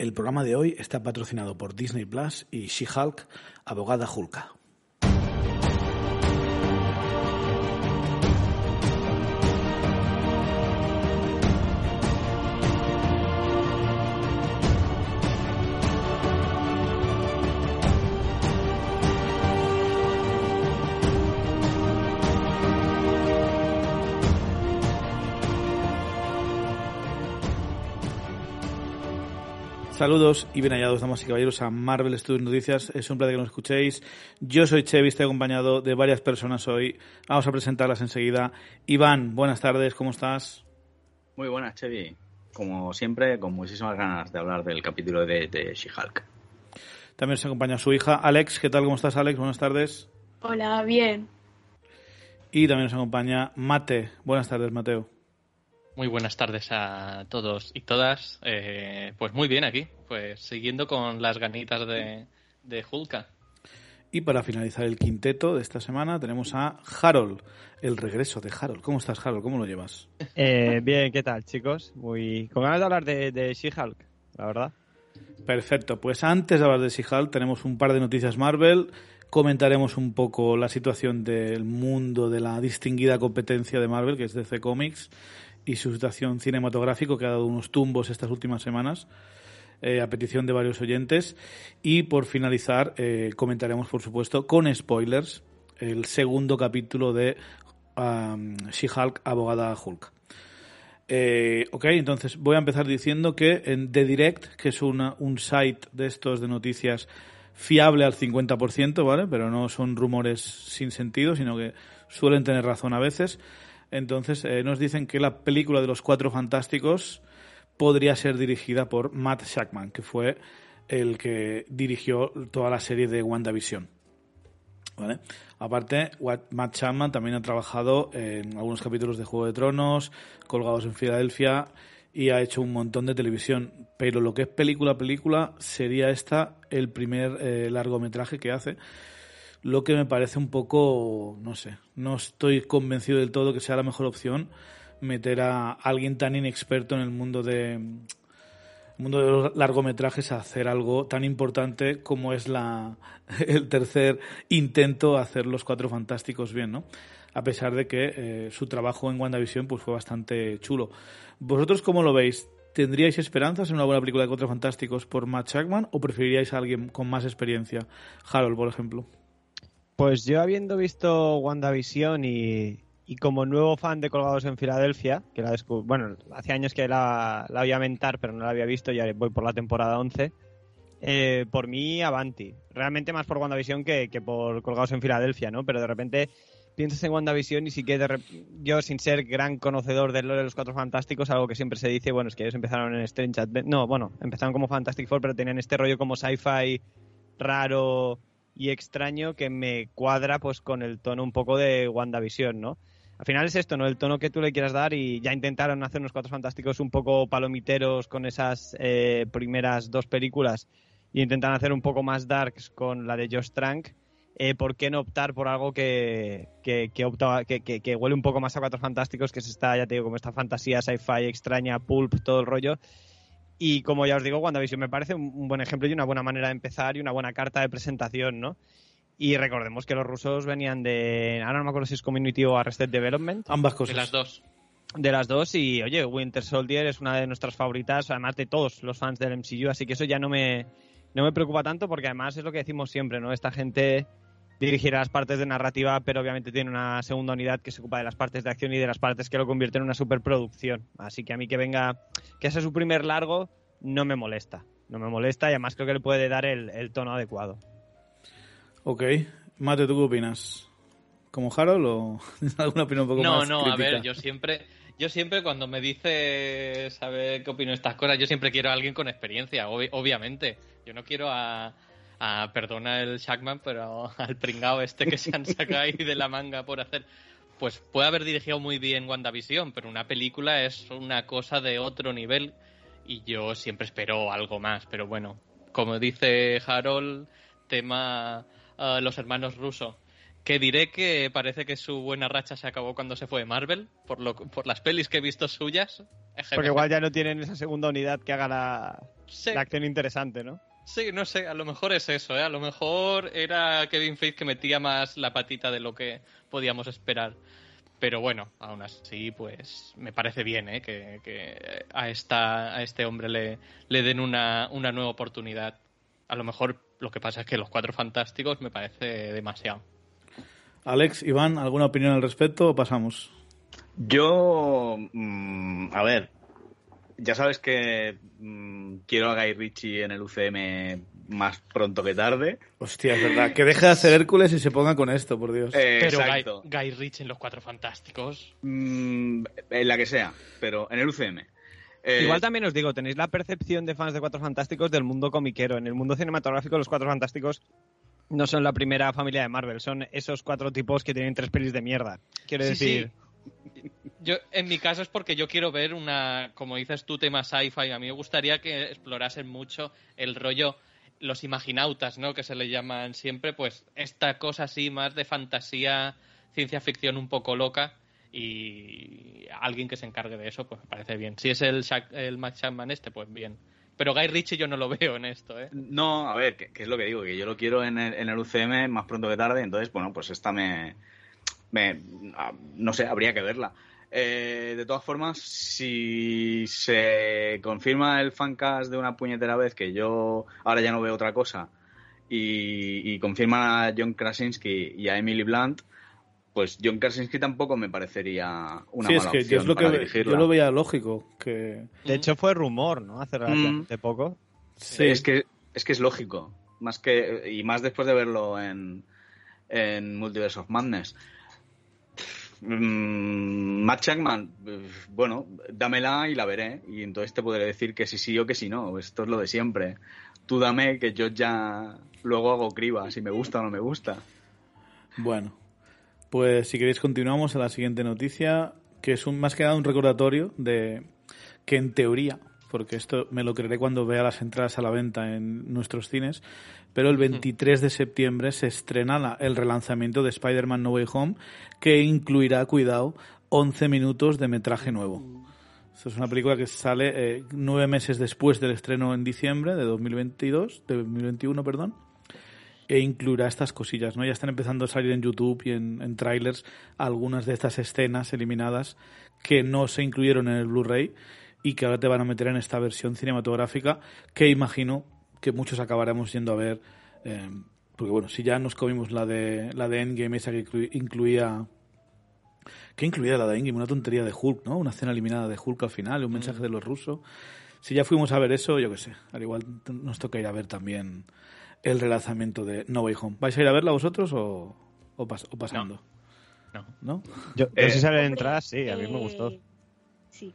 El programa de hoy está patrocinado por Disney Plus y She-Hulk, abogada Hulka. Saludos y bien hallados, damas y caballeros, a Marvel Studios Noticias. Es un placer que nos escuchéis. Yo soy Chevy, estoy acompañado de varias personas hoy. Vamos a presentarlas enseguida. Iván, buenas tardes, ¿cómo estás? Muy buenas, Chevy. Como siempre, con muchísimas ganas de hablar del capítulo de, de She-Hulk. También nos acompaña su hija, Alex. ¿Qué tal? ¿Cómo estás, Alex? Buenas tardes. Hola, bien. Y también nos acompaña Mate. Buenas tardes, Mateo. Muy buenas tardes a todos y todas. Eh, pues muy bien aquí, pues siguiendo con las ganitas de, de Hulka. Y para finalizar el quinteto de esta semana tenemos a Harold, el regreso de Harold. ¿Cómo estás, Harold? ¿Cómo lo llevas? Eh, bien, ¿qué tal, chicos? Muy con ganas de hablar de, de She-Hulk, la verdad. Perfecto, pues antes de hablar de She-Hulk tenemos un par de noticias Marvel. Comentaremos un poco la situación del mundo de la distinguida competencia de Marvel, que es DC Comics y su situación cinematográfico, que ha dado unos tumbos estas últimas semanas, eh, a petición de varios oyentes. Y por finalizar, eh, comentaremos, por supuesto, con spoilers, el segundo capítulo de um, She-Hulk, abogada Hulk. Eh, ok, entonces voy a empezar diciendo que en The Direct, que es una, un site de estos de noticias fiable al 50%, ¿vale? Pero no son rumores sin sentido, sino que suelen tener razón a veces. Entonces eh, nos dicen que la película de los Cuatro Fantásticos podría ser dirigida por Matt Shackman, que fue el que dirigió toda la serie de WandaVision. ¿Vale? Aparte, Matt Shackman también ha trabajado en algunos capítulos de Juego de Tronos, Colgados en Filadelfia y ha hecho un montón de televisión. Pero lo que es película película sería esta el primer eh, largometraje que hace lo que me parece un poco, no sé, no estoy convencido del todo que sea la mejor opción meter a alguien tan inexperto en el mundo de mundo de los largometrajes a hacer algo tan importante como es la el tercer intento a hacer los cuatro fantásticos bien, ¿no? A pesar de que eh, su trabajo en WandaVision pues fue bastante chulo. ¿Vosotros cómo lo veis? ¿Tendríais esperanzas en una buena película de Cuatro Fantásticos por Matt Shackman o preferiríais a alguien con más experiencia? Harold, por ejemplo. Pues yo habiendo visto WandaVision y, como nuevo fan de Colgados en Filadelfia, que la bueno, hace años que la, voy a mentar, pero no la había visto, ya voy por la temporada 11, eh, por mí, Avanti. Realmente más por WandaVision que, que por Colgados en Filadelfia, ¿no? Pero de repente piensas en WandaVision y sí que de yo, sin ser gran conocedor del lore de los Cuatro Fantásticos, algo que siempre se dice, bueno, es que ellos empezaron en Strange Advent no, bueno, empezaron como Fantastic Four, pero tenían este rollo como sci-fi raro y extraño que me cuadra pues con el tono un poco de WandaVision, ¿no? Al final es esto, ¿no? El tono que tú le quieras dar y ya intentaron hacer unos cuatro fantásticos un poco palomiteros con esas eh, primeras dos películas y intentan hacer un poco más darks con la de Josh Trank. Eh, ¿Por qué no optar por algo que, que, que, huele un poco más a Cuatro Fantásticos, que es esta, ya te como esta fantasía sci-fi extraña, pulp, todo el rollo? Y como ya os digo, WandaVision me parece un buen ejemplo y una buena manera de empezar y una buena carta de presentación, ¿no? Y recordemos que los rusos venían de. Ahora no me acuerdo si es Community o Arrested Development. Ambas cosas. De las dos. De las dos, y oye, Winter Soldier es una de nuestras favoritas, además de todos los fans del MCU, así que eso ya no me, no me preocupa tanto porque además es lo que decimos siempre, ¿no? Esta gente dirigirá las partes de narrativa, pero obviamente tiene una segunda unidad que se ocupa de las partes de acción y de las partes que lo convierte en una superproducción. Así que a mí que venga, que sea su primer largo, no me molesta. No me molesta y además creo que le puede dar el, tono adecuado. Ok. Mate, ¿tú qué opinas? ¿Como Harold o alguna opinión un poco no, más No, no, a ver, yo siempre, Yo siempre cuando me dice saber qué opino de estas cosas, yo siempre quiero a alguien con experiencia, obviamente. Yo no quiero a, a, perdona el Shackman, pero al pringao este que se han sacado ahí de la manga por hacer. Pues puede haber dirigido muy bien WandaVision, pero una película es una cosa de otro nivel y yo siempre espero algo más. Pero bueno, como dice Harold, tema uh, los hermanos rusos que diré que parece que su buena racha se acabó cuando se fue de Marvel, por, lo, por las pelis que he visto suyas. Porque igual ya no tienen esa segunda unidad que haga la, acción interesante, ¿no? Sí, no sé, a lo mejor es eso, ¿eh? A lo mejor era Kevin Feige que metía más la patita de lo que podíamos esperar. Pero bueno, aún así, pues me parece bien ¿eh? que, a, esta, a este hombre le, le den una, una nueva oportunidad. A lo mejor lo que pasa es que los cuatro fantásticos me parece demasiado. Alex, Iván, ¿alguna opinión al respecto o pasamos? Yo, mm, a ver, ya sabes que mm, quiero a Guy Ritchie en el UCM más pronto que tarde. Hostia, es verdad. Que deje de hacer Hércules y se ponga con esto, por Dios. Eh, pero Guy, Ritchie en Los Cuatro Fantásticos. Mm, en la que sea, pero en el UCM. Eh, Igual también os digo, tenéis la percepción de fans de Cuatro Fantásticos del mundo comiquero. En el mundo cinematográfico, los Cuatro Fantásticos no son la primera familia de Marvel, son esos cuatro tipos que tienen tres pelis de mierda. Quiero decir. Yo, en mi caso es porque yo quiero ver una, como dices tú, tema sci-fi. A mí me gustaría que explorasen mucho el rollo, los imaginautas, ¿no? Que se le llaman siempre, pues esta cosa así más de fantasía, ciencia ficción un poco loca y alguien que se encargue de eso, pues me parece bien. Si es el, el Max Chapman este, pues bien. Pero Guy Ritchie yo no lo veo en esto, ¿eh? No, a ver, ¿qué, es lo que digo? Que yo lo quiero en el, en el UCM más pronto que tarde, entonces, bueno, pues esta me... me no sé, habría que verla. Eh, de todas formas, si se confirma el fancast de una puñetera vez, que yo ahora ya no veo otra cosa, y, y confirman a John Krasinski y a Emily Blunt, pues John Krasinski tampoco me parecería una sí, es que yo, es lo que yo lo veía lógico. que De hecho fue rumor, ¿no? Hace mm. poco. Sí. Es que, es que es lógico. Más que, y más después de verlo en, en Multiverse of Madness. Mm, Matt Chapman, bueno, dámela y la veré. Y entonces te podré decir que sí sí o que sí no. Esto es lo de siempre. Tú dame que yo ya luego hago criba, si me gusta o no me gusta. Bueno, pues si queréis continuamos a la siguiente noticia, que es un, más que nada un recordatorio de que en teoría, porque esto me lo creeré cuando vea las entradas a la venta en nuestros cines, pero el 23 de septiembre se estrena el relanzamiento de Spider-Man No Way Home, que incluirá, cuidado, 11 minutos de metraje nuevo. Esto es una película que sale eh, nueve meses después del estreno en diciembre de 2022, de 2021, perdón e incluirá estas cosillas, ¿no? Ya están empezando a salir en YouTube y en, trailers algunas de estas escenas eliminadas que no se incluyeron en el Blu-ray y que ahora te van a meter en esta versión cinematográfica que imagino que muchos acabaremos yendo a ver eh, porque bueno, si ya nos comimos la de la de Endgame esa que incluía ¿Qué incluía la de Endgame? Una tontería de Hulk, ¿no? Una escena eliminada de Hulk al final, un mensaje mm. de los rusos. Si ya fuimos a ver eso, yo qué sé, al igual nos toca ir a ver también el relanzamiento de No Way Home. ¿Vais a ir a verla vosotros o, o, pasando? No. ¿No? Yo, eh, si sale entrada, sí, a mí me gustó. Eh, sí,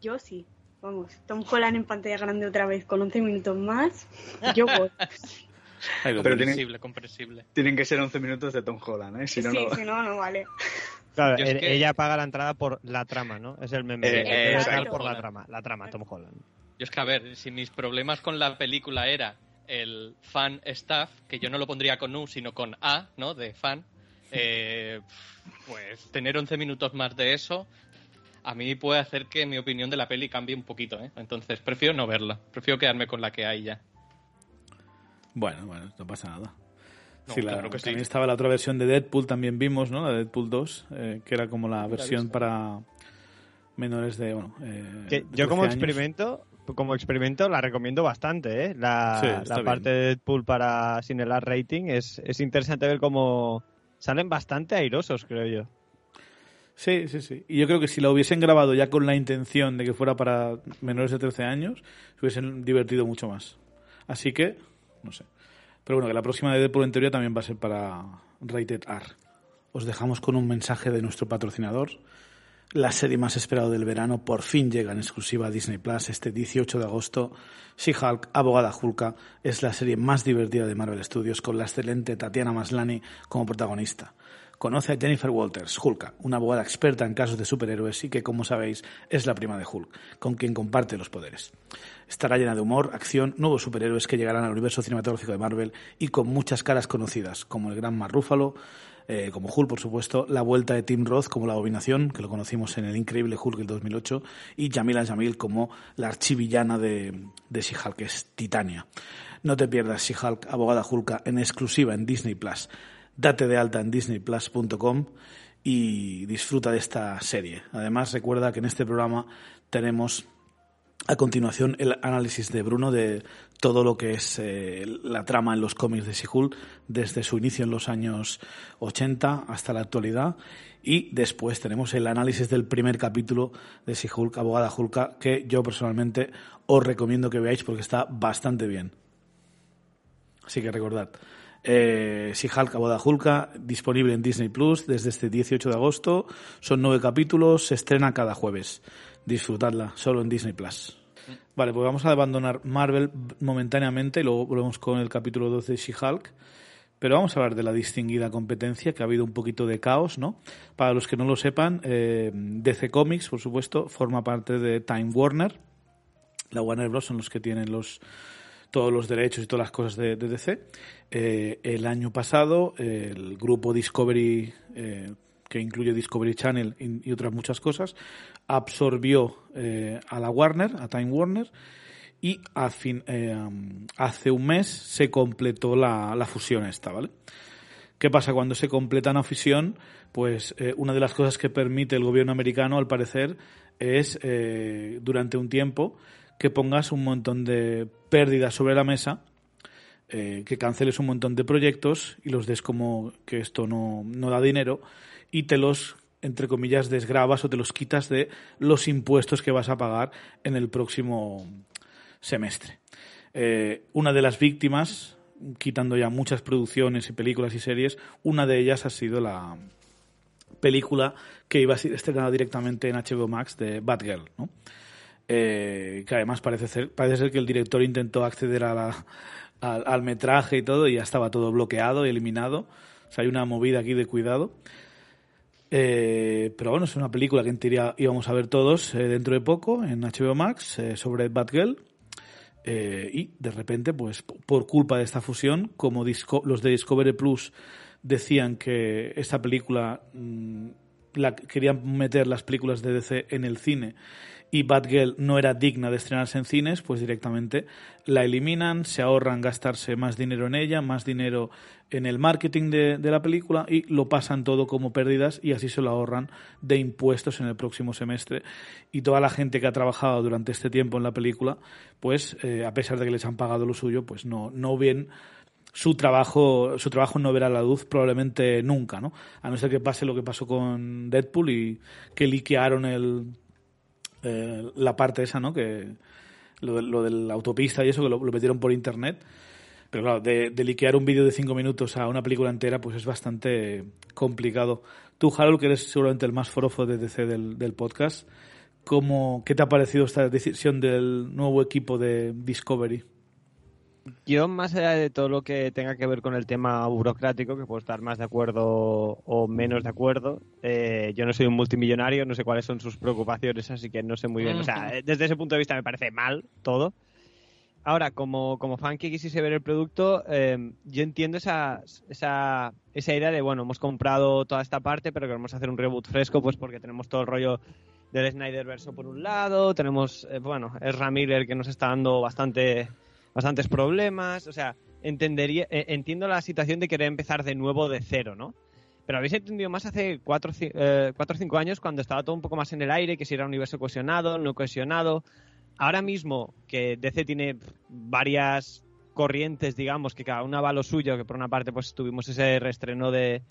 yo sí. Vamos, Tom Holland en pantalla grande otra vez con 11 minutos más. Yo voy. Pero comprensible, comprensible. Tienen que ser 11 minutos de Tom Holland, ¿eh? Si no, sí, si no, no vale. Claro, ella paga la entrada por la trama, ¿no? Es el meme. Eh, por la trama, la trama, Tom Holland. Yo es que, a ver, si mis problemas con la película era el fan staff, que yo no lo pondría con U, sino con A, ¿no? De fan. Eh, pues tener 11 minutos más de eso, a mí puede hacer que mi opinión de la peli cambie un poquito, ¿eh? Entonces prefiero no verla, prefiero quedarme con la que hay ya. Bueno, bueno, no pasa nada. también estaba la otra versión de Deadpool, también vimos, ¿no? La Deadpool 2, eh, que era como la versión para menores de, bueno... Eh, yo como experimento como experimento la recomiendo bastante, ¿eh? La, parte de Deadpool para sin el rating es, es interesante ver cómo salen bastante airosos, creo yo. Sí, sí, sí. Y yo creo que si la hubiesen grabado ya con la intención de que fuera para menores de 13 años, se hubiesen divertido mucho más. Así que, no sé. Pero bueno, que la próxima de Deadpool en teoría también va a ser para Rated R. Os dejamos con un mensaje de nuestro patrocinador, la serie más esperada del verano, por fin llega en exclusiva a Disney Plus este 18 de agosto. She-Hulk, abogada Hulka, es la serie más divertida de Marvel Studios con la excelente Tatiana Maslany como protagonista. Conoce a Jennifer Walters, Hulka, una abogada experta en casos de superhéroes y que, como sabéis, es la prima de Hulk, con quien comparte los poderes. Estará llena de humor, acción, nuevos superhéroes que llegarán al universo cinematográfico de Marvel y con muchas caras conocidas, como el gran Mar Ruffalo, eh, como Hulk, por supuesto, la vuelta de Tim Roth como la abominación, que lo conocimos en el increíble Hulk del 2008, y Jamila Jamil como la archivillana de, de She-Hulk, que es Titania. No te pierdas She-Hulk, abogada Hulka, en exclusiva en Disney Plus. Date de alta en disneyplus.com y disfruta de esta serie. Además, recuerda que en este programa tenemos a continuación el análisis de Bruno de todo lo que es eh, la trama en los cómics de She-Hulk desde su inicio en los años 80 hasta la actualidad y después tenemos el análisis del primer capítulo de She-Hulk, abogada Hulka, que yo personalmente os recomiendo que veáis porque está bastante bien. Así que recordad, eh, She-Hulk, Aboda Hulka, disponible en Disney Plus desde este 18 de agosto. Son nueve capítulos, se estrena cada jueves. Disfrutadla, solo en Disney Plus. Vale, pues vamos a abandonar Marvel momentáneamente y luego volvemos con el capítulo 12 de She-Hulk. Pero vamos a hablar de la distinguida competencia, que ha habido un poquito de caos, ¿no? Para los que no lo sepan, eh, DC Comics, por supuesto, forma parte de Time Warner. La Warner Bros. son los que tienen los, todos los derechos y todas las cosas de, DC. Eh, el año pasado, el grupo Discovery, eh, que incluye Discovery Channel y, otras muchas cosas, absorbió eh, a la Warner, a Time Warner, y hace un mes se completó la, la fusión esta, ¿vale? ¿Qué pasa cuando se completa una fusión? Pues una de las cosas que permite el gobierno americano, al parecer, es durante un tiempo que pongas un montón de pérdidas sobre la mesa, eh, que canceles un montón de proyectos y los des como que esto no, no da dinero y te los entre comillas desgrabas o te los quitas de los impuestos que vas a pagar en el próximo semestre. Eh, una de las víctimas, quitando ya muchas producciones y películas y series, una de ellas ha sido la película que iba a ser estrenada directamente en HBO Max de Batgirl, ¿no? Eh, que además parece ser, parece ser que el director intentó acceder a la, al, metraje y todo y ya estaba todo bloqueado y eliminado. O sea, hay una movida aquí de cuidado. Eh, pero bueno, es una película que en teoría íbamos a ver todos eh, dentro de poco en HBO Max sobre Batgirl. Y de repente, pues por culpa de esta fusión, como Disco- los de Discovery Plus decían que esta película mm, la, querían meter las películas de DC en el cine y Batgirl no era digna de estrenarse en cines, pues directamente la eliminan, se ahorran gastarse más dinero en ella, más dinero en el marketing de, la película y lo pasan todo como pérdidas y así se lo ahorran de impuestos en el próximo semestre. Y toda la gente que ha trabajado durante este tiempo en la película, pues eh, a pesar de que les han pagado lo suyo, pues no, no ven su trabajo, su trabajo no verá la luz probablemente nunca, ¿no? A no ser que pase lo que pasó con Deadpool y que liquearon el, eh, la parte esa, ¿no? Que lo de, lo de la autopista y eso, que lo, lo metieron por internet. Pero claro, de, liquear un vídeo de cinco minutos a una película entera, pues es bastante complicado. Tú, Harold, que eres seguramente el más forofo de DC del, del podcast, ¿cómo, ¿qué te ha parecido esta decisión del nuevo equipo de Discovery? Yo, más allá de todo lo que tenga que ver con el tema burocrático, que puedo estar más de acuerdo o menos de acuerdo, eh, yo no soy un multimillonario, no sé cuáles son sus preocupaciones, así que no sé muy bien. O sea, desde ese punto de vista me parece mal todo. Ahora, como, como fan que quisiese ver el producto, eh, yo entiendo esa, esa, esa idea de, bueno, hemos comprado toda esta parte, pero queremos hacer un reboot fresco, pues porque tenemos todo el rollo del Snyderverso por un lado, tenemos, eh, bueno, Ezra Miller que nos está dando bastante bastantes problemas, o sea, entendería, eh, entiendo la situación de querer empezar de nuevo de cero, ¿no? Pero habéis entendido más hace cuatro, ci- eh, cuatro o cinco años cuando estaba todo un poco más en el aire, que si era un universo cohesionado, no cohesionado. Ahora mismo que DC tiene varias corrientes, digamos, que cada una va a lo suyo, que por una parte pues tuvimos ese reestreno de,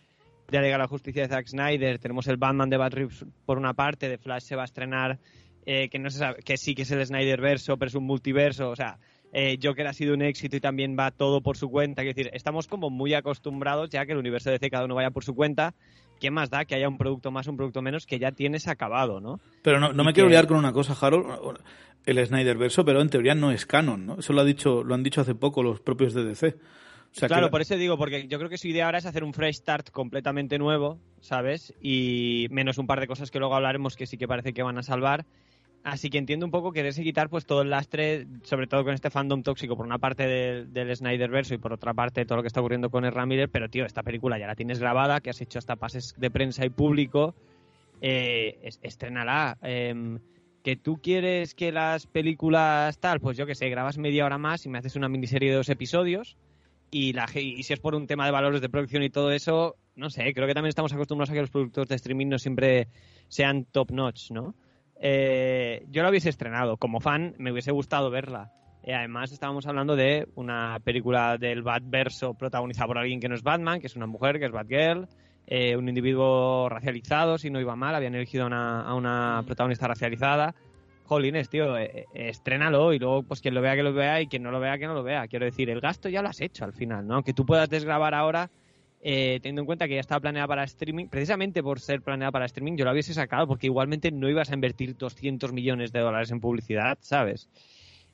de la Justicia de Zack Snyder, tenemos el Batman de Bat Reeves por una parte, de Flash se va a estrenar, eh, que no se que sí que es el Snyderverso, pero es un multiverso, o sea, eh, Joker ha sido un éxito y también va todo por su cuenta. Es decir, estamos como muy acostumbrados ya que el universo de DC cada uno vaya por su cuenta. ¿Qué más da que haya un producto más, un producto menos que ya tienes acabado, no? Pero no, no me quiero liar con una cosa, Harold. El Snyder verso, pero en teoría no es canon, ¿no? Eso lo, ha dicho, lo han dicho hace poco los propios de DC. O sea, claro, que- por eso digo, porque yo creo que su idea ahora es hacer un fresh start completamente nuevo, ¿sabes? Y menos un par de cosas que luego hablaremos que sí que parece que van a salvar. Así que entiendo un poco quererse quitar pues todo el lastre, sobre todo con este fandom tóxico, por una parte del, del Snyder verso y por otra parte todo lo que está ocurriendo con Ezra Miller. Pero tío, esta película ya la tienes grabada, que has hecho hasta pases de prensa y público. Eh, es- estrénala. Em, que tú quieres que las películas tal, pues yo que sé, grabas media hora más y me haces una miniserie de dos episodios y, la, y si es por un tema de valores de producción y todo eso, no sé, creo que también estamos acostumbrados a que los productos de streaming no siempre sean top notch, ¿no? Eh, yo la hubiese estrenado, como fan me hubiese gustado verla. Eh, además estábamos hablando de una película del Batverso protagonizada por alguien que no es Batman, que es una mujer, que es Batgirl, eh, un individuo racializado, si no iba mal, habían elegido a una, a una protagonista racializada. Jolines, tío, eh, estrénalo y luego, pues quien lo vea que lo vea y quien no lo vea que no lo vea. Quiero decir, el gasto ya lo has hecho al final, ¿no? Que tú puedas desgrabar ahora, eh, teniendo en cuenta que ya estaba planeada para streaming, precisamente por ser planeada para streaming, yo la hubiese sacado porque igualmente no ibas a invertir 200 millones de dólares en publicidad, ¿sabes?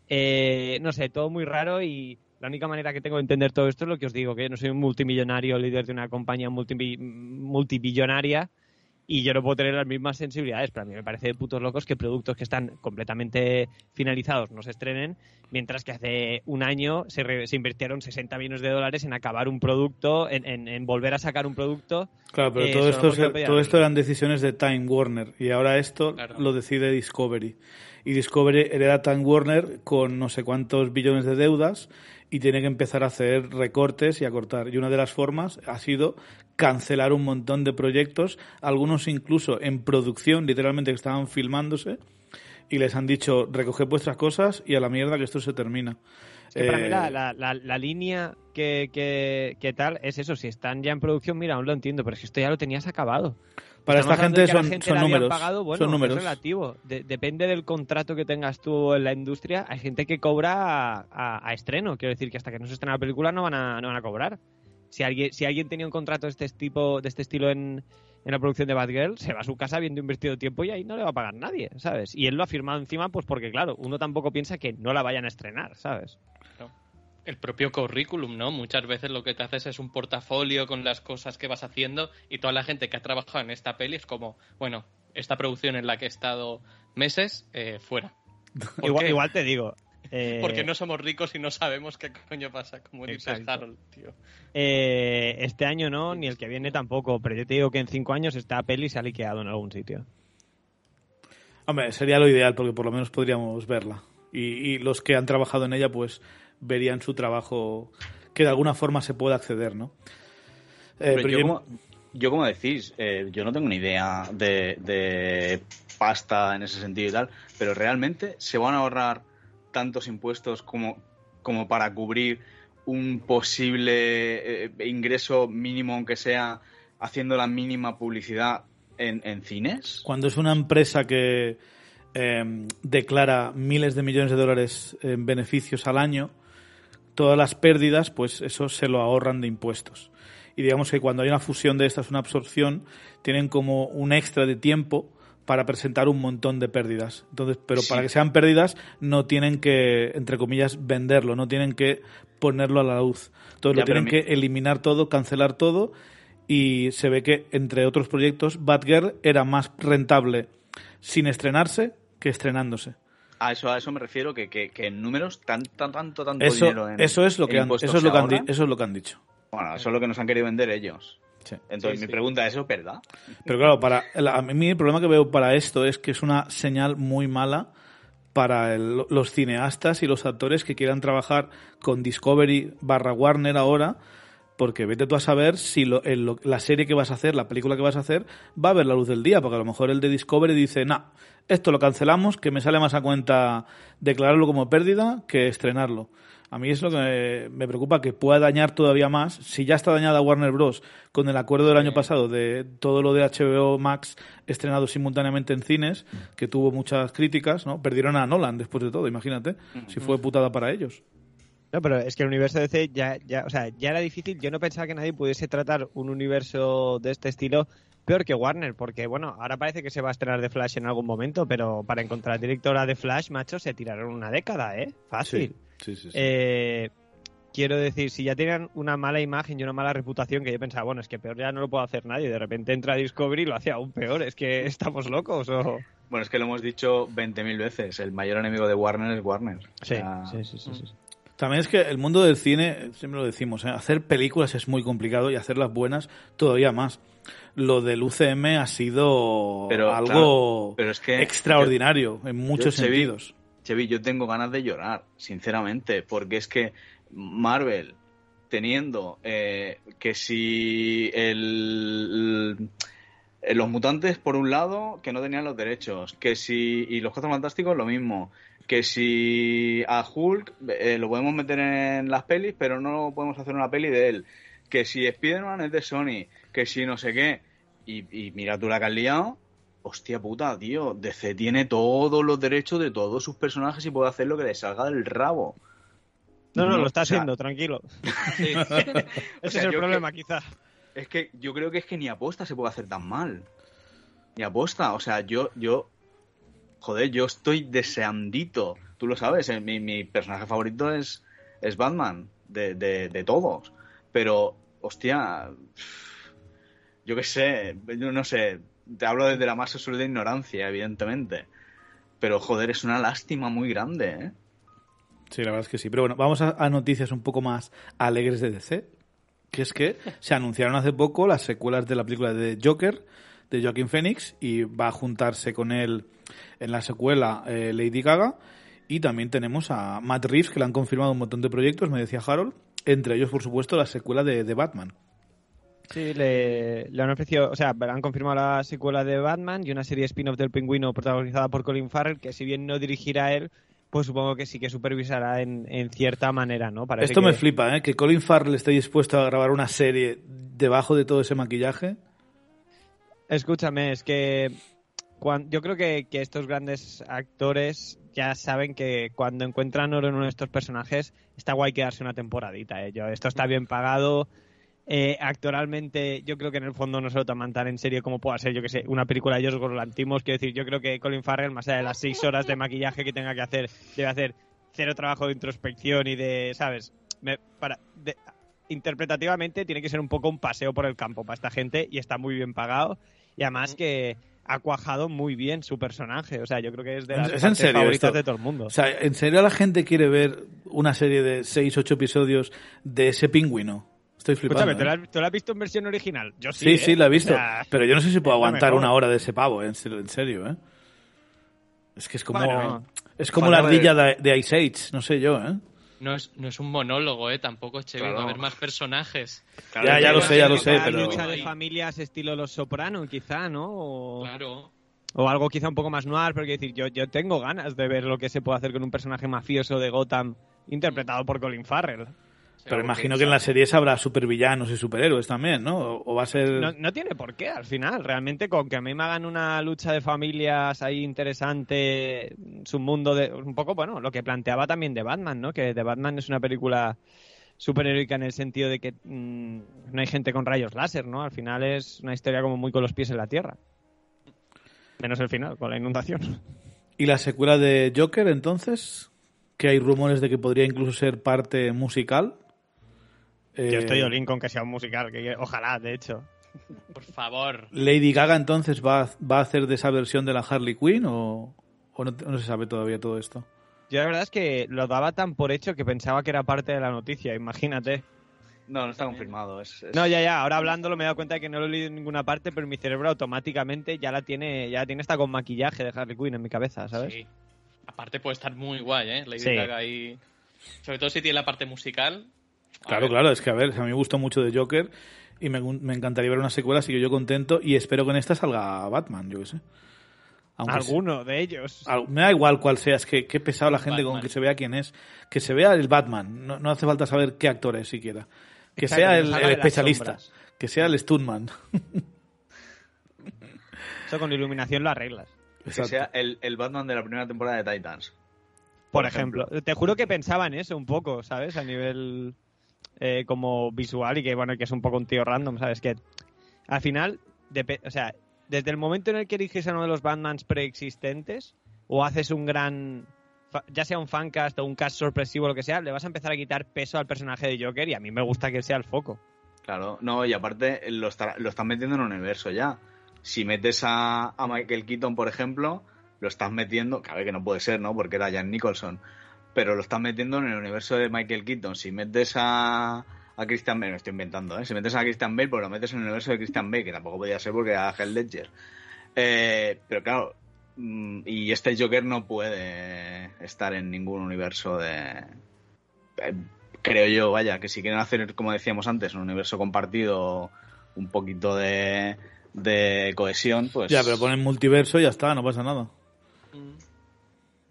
Eh, no sé, todo muy raro y la única manera que tengo de entender todo esto es lo que os digo, que yo no soy un multimillonario líder de una compañía multibi- multibillonaria y yo no puedo tener las mismas sensibilidades, pero a mí me parece de putos locos que productos que están completamente finalizados no se estrenen, mientras que hace un año se, re- se invirtieron 60 millones de dólares en acabar un producto, en, en- en volver a sacar un producto. Claro, pero eh, todo, esto, se- todo esto eran decisiones de Time Warner y ahora esto Claro. lo decide Discovery. Y Discovery hereda Time Warner con no sé cuántos billones de deudas y tiene que empezar a hacer recortes y a cortar. Y una de las formas ha sido cancelar un montón de proyectos, algunos incluso en producción, literalmente que estaban filmándose, y les han dicho, recoged vuestras cosas y a la mierda que esto se termina. Para mí Eh, la, la- la- la línea que, que- que tal es eso, si están ya en producción, mira, aún lo entiendo, pero es que esto ya lo tenías acabado. para Estamos esta gente la son, gente son números. pagado, bueno, son números. es relativo. De- depende del contrato que tengas tú en la industria. Hay gente que cobra a, a- a estreno. Quiero decir que hasta que no se estrena la película no van a, no van a cobrar. Si alguien, si alguien tenía un contrato de este tipo, de este estilo en, en la producción de Batgirl, se va a su casa habiendo invertido tiempo y ahí no le va a pagar nadie, ¿sabes? Y él lo ha firmado encima, pues porque, claro, uno tampoco piensa que no la vayan a estrenar, ¿sabes? el propio currículum, ¿no? Muchas veces lo que te haces es un portafolio con las cosas que vas haciendo y toda la gente que ha trabajado en esta peli es como, bueno, esta producción en la que he estado meses, eh, fuera. Igual te digo. Eh, Porque no somos ricos y no sabemos qué coño pasa, como dice Exacto. Harold, tío. Eh, este año no, ni el que viene tampoco, pero yo te digo que en cinco años esta peli se ha liqueado en algún sitio. Hombre, sería lo ideal porque por lo menos podríamos verla. Y, y los que han trabajado en ella, pues verían su trabajo que de alguna forma se pueda acceder, ¿no? Eh, Pero pero yo, yo- como, yo como decís, eh, yo no tengo ni idea de, de pasta en ese sentido y tal, pero realmente se van a ahorrar tantos impuestos como, como para cubrir un posible eh, ingreso mínimo, aunque sea haciendo la mínima publicidad en, en cines. Cuando es una empresa que eh, declara miles de millones de dólares en beneficios al año, todas las pérdidas, pues eso se lo ahorran de impuestos. Y digamos que cuando hay una fusión de estas, una absorción, tienen como un extra de tiempo para presentar un montón de pérdidas. Entonces, pero Sí. para que sean pérdidas no tienen que, entre comillas, venderlo, no tienen que ponerlo a la luz. Entonces Ya, lo tienen que eliminar todo, cancelar todo y se ve que, entre otros proyectos, Batgirl era más rentable sin estrenarse que estrenándose. A eso, a eso me refiero, que, que, que en números tan, tan, tanto, tanto Eso, dinero en eso, es lo que han, eso, es lo que han eso es lo que han dicho. Bueno, eso es lo que nos han querido vender ellos. Sí. Entonces, Sí, mi sí. pregunta es, ¿eso es verdad? Pero claro, para a mí el problema que veo para esto es que es una señal muy mala para el- los cineastas y los actores que quieran trabajar con Discovery barra Warner ahora, porque vete tú a saber si lo- en lo- la serie que vas a hacer, la película que vas a hacer, va a ver la luz del día, porque a lo mejor el de Discovery dice, no, esto lo cancelamos, que me sale más a cuenta declararlo como pérdida que estrenarlo. A mí es lo que me, preocupa, que pueda dañar todavía más. Si ya está dañada Warner Bros. con el acuerdo del año pasado de todo lo de HBO Max estrenado simultáneamente en cines, que tuvo muchas críticas, ¿no? Perdieron a Nolan después de todo, imagínate, si fue putada para ellos. No, pero es que el universo DC ya, ya, o sea, ya era difícil. Yo no pensaba que nadie pudiese tratar un universo de este estilo peor que Warner, porque bueno, ahora parece que se va a estrenar de Flash en algún momento, pero para encontrar directora de Flash, macho, se tiraron una década, ¿eh? Fácil. Sí, sí, sí. Eh, quiero decir, si ya tenían una mala imagen y una mala reputación, que yo pensaba, bueno, es que peor ya no lo puede hacer nadie, de repente entra Discovery y lo hace aún peor, es que estamos locos o... Bueno, es que lo hemos dicho 20.000 veces. El mayor enemigo de Warner es Warner. Sí, sí, sí, sí, sí. También es que el mundo del cine, siempre lo decimos, ¿eh? hacer películas es muy complicado y hacerlas buenas todavía más. Lo del UCM ha sido Pero, algo claro, pero es que extraordinario en muchos sentidos. Chevy, yo tengo ganas de llorar, sinceramente, porque es que Marvel, teniendo eh, que si los mutantes, por un lado, que no tenían los derechos, que si. y los Cuatro Fantásticos, lo mismo. Que si a Hulk eh, lo podemos meter en las pelis, pero no podemos hacer una peli de él. Que si Spider-Man es de Sony, que si no sé qué. Y, y mira tú la que has liado. Hostia puta, tío. DC tiene todos los derechos de todos sus personajes y puede hacer lo que le salga del rabo. No, no, No, lo está o sea- haciendo, tranquilo. Sí. Ese O sea, es el problema, quizá. Es que yo creo que es que ni aposta se puede hacer tan mal. Ni aposta. O sea, yo, yo. Joder, yo estoy deseandito. Tú lo sabes, eh, mi, mi personaje favorito es, es Batman. De, de, de todos. Pero, hostia. Yo qué sé. Yo no sé. Te hablo desde la más absoluta ignorancia, evidentemente. Pero, joder, es una lástima muy grande, ¿eh? Sí, la verdad es que sí. Pero bueno, vamos a, a noticias un poco más alegres de DC. Que es que se anunciaron hace poco las secuelas de la película de Joker, de Joaquin Phoenix, y va a juntarse con él en la secuela eh, Lady Gaga. Y también tenemos a Matt Reeves, que le han confirmado un montón de proyectos, me decía Harold. Entre ellos, por supuesto, la secuela de, de Batman. Sí, le, le han ofrecido, o sea, han confirmado la secuela de Batman y una serie spin-off del pingüino protagonizada por Colin Farrell, que si bien no dirigirá él, pues supongo que sí que supervisará en, en cierta manera, ¿no? Parece Esto me flipa, ¿eh? Que Colin Farrell esté dispuesto a grabar una serie debajo de todo ese maquillaje. Escúchame, es que cuan- yo creo que, que estos grandes actores ya saben que cuando encuentran oro en uno de estos personajes, está guay quedarse una temporadita. ¿eh? Yo- esto está bien pagado. Eh, actoralmente, yo creo que en el fondo no se lo toman tan en serio como pueda ser, yo que sé, una película de George Lantimos. Quiero decir, yo creo que Colin Farrell, más allá de las seis horas de maquillaje que tenga que hacer, debe hacer cero trabajo de introspección y de, ¿sabes? Me- para, de- interpretativamente tiene que ser un poco un paseo por el campo para esta gente y está muy bien pagado. Y además que ha cuajado muy bien su personaje. O sea, yo creo que es de las ¿Es en partes serio favoritas esto? de todo el mundo. O sea, ¿en serio la gente quiere ver una serie de 6, 8 episodios de ese pingüino? Estoy flipando. Escúchame, ¿tú la, ¿eh? has- tú la has visto en versión original? Yo sí. Sí, ¿eh? sí, la he visto. O sea, pero yo no sé si puedo aguantar una hora de ese pavo, ¿eh? en serio, en serio, ¿eh? Es que es como, Bueno. es como la ardilla de, de Ice Age, no sé yo, ¿eh? No es, no es un monólogo, ¿eh? Tampoco es chévere, Claro. va a haber más personajes. Ya, ya lo sé, ya lo sé, pero- lucha de familias estilo Los Soprano, quizá, ¿no? O, Claro. o algo quizá un poco más noir, pero quiero decir, yo, yo tengo ganas de ver lo que se puede hacer con un personaje mafioso de Gotham interpretado por Colin Farrell. Pero imagino que en la serie habrá supervillanos y superhéroes también, ¿no? O, va a ser... No, no tiene por qué, al final. Realmente, con que a mí me hagan una lucha de familias ahí interesante, su mundo de. Un poco, bueno, lo que planteaba también de Batman, ¿no? Que de Batman es una película superheroica en el sentido de que mm, no hay gente con rayos láser, ¿no? Al final es una historia como muy con los pies en la tierra. Menos el final, con la inundación. ¿Y la secuela de Joker, entonces? Que hay rumores de que podría incluso ser parte musical. Yo Eh, estoy olín con que sea un musical, que ojalá, de hecho. Por favor. ¿Lady Gaga entonces va, va a hacer de esa versión de la Harley Quinn o, o no, no se sabe todavía todo esto? Yo la verdad es que lo daba tan por hecho que pensaba que era parte de la noticia, imagínate. No, no está confirmado. Es, es- No, ya, ya, ahora hablándolo me he dado cuenta de que no lo he leído en ninguna parte, pero mi cerebro automáticamente ya la tiene, ya la tiene hasta con maquillaje de Harley Quinn en mi cabeza, ¿sabes? Sí. Aparte puede estar muy guay, ¿eh? Lady Sí. Gaga ahí. Sobre todo si tiene la parte musical. Claro, claro, es que a ver, a mí me gustó mucho de Joker y me, me encantaría ver una secuela, así que yo contento y espero que en esta salga Batman, yo qué sé. Aunque Alguno de ellos. al- me da igual cuál sea, es que qué pesado la gente con que se vea quién es. Que se vea el Batman, no, no hace falta saber qué actor es siquiera. Que Exacto, sea el, especialista, que sea el Stuntman. Eso con iluminación lo arreglas. Que sea el, el Batman de la primera temporada de Titans. Por, Por ejemplo. Te juro que pensaba en eso un poco, ¿sabes? A nivel eh, como visual y que, bueno, que es un poco un tío random, ¿sabes? Que al final, depe- o sea, desde el momento en el que eliges a uno de los Batmans preexistentes o haces un gran, ya sea un fancast o un cast sorpresivo lo que sea, le vas a empezar a quitar peso al personaje de Joker y a mí me gusta que sea el foco. Claro, no, y aparte lo, está- lo están metiendo en un universo ya. Si metes a, a Michael Keaton, por ejemplo, lo estás metiendo, ver que no puede ser, ¿no? Porque era Jan Nicholson, pero lo estás metiendo en el universo de Michael Keaton. Si metes a, a Christian Bale, me estoy inventando, ¿eh? Si metes a Christian Bale, pues lo metes en el universo de Christian Bale, que tampoco podía ser porque era Heath Ledger. Eh, pero claro, mm, y este Joker no puede estar en ningún universo de... eh, creo yo, vaya, que si quieren hacer, como decíamos antes, un universo compartido, un poquito de, de cohesión, pues... Ya, pero ponen multiverso y ya está, no pasa nada.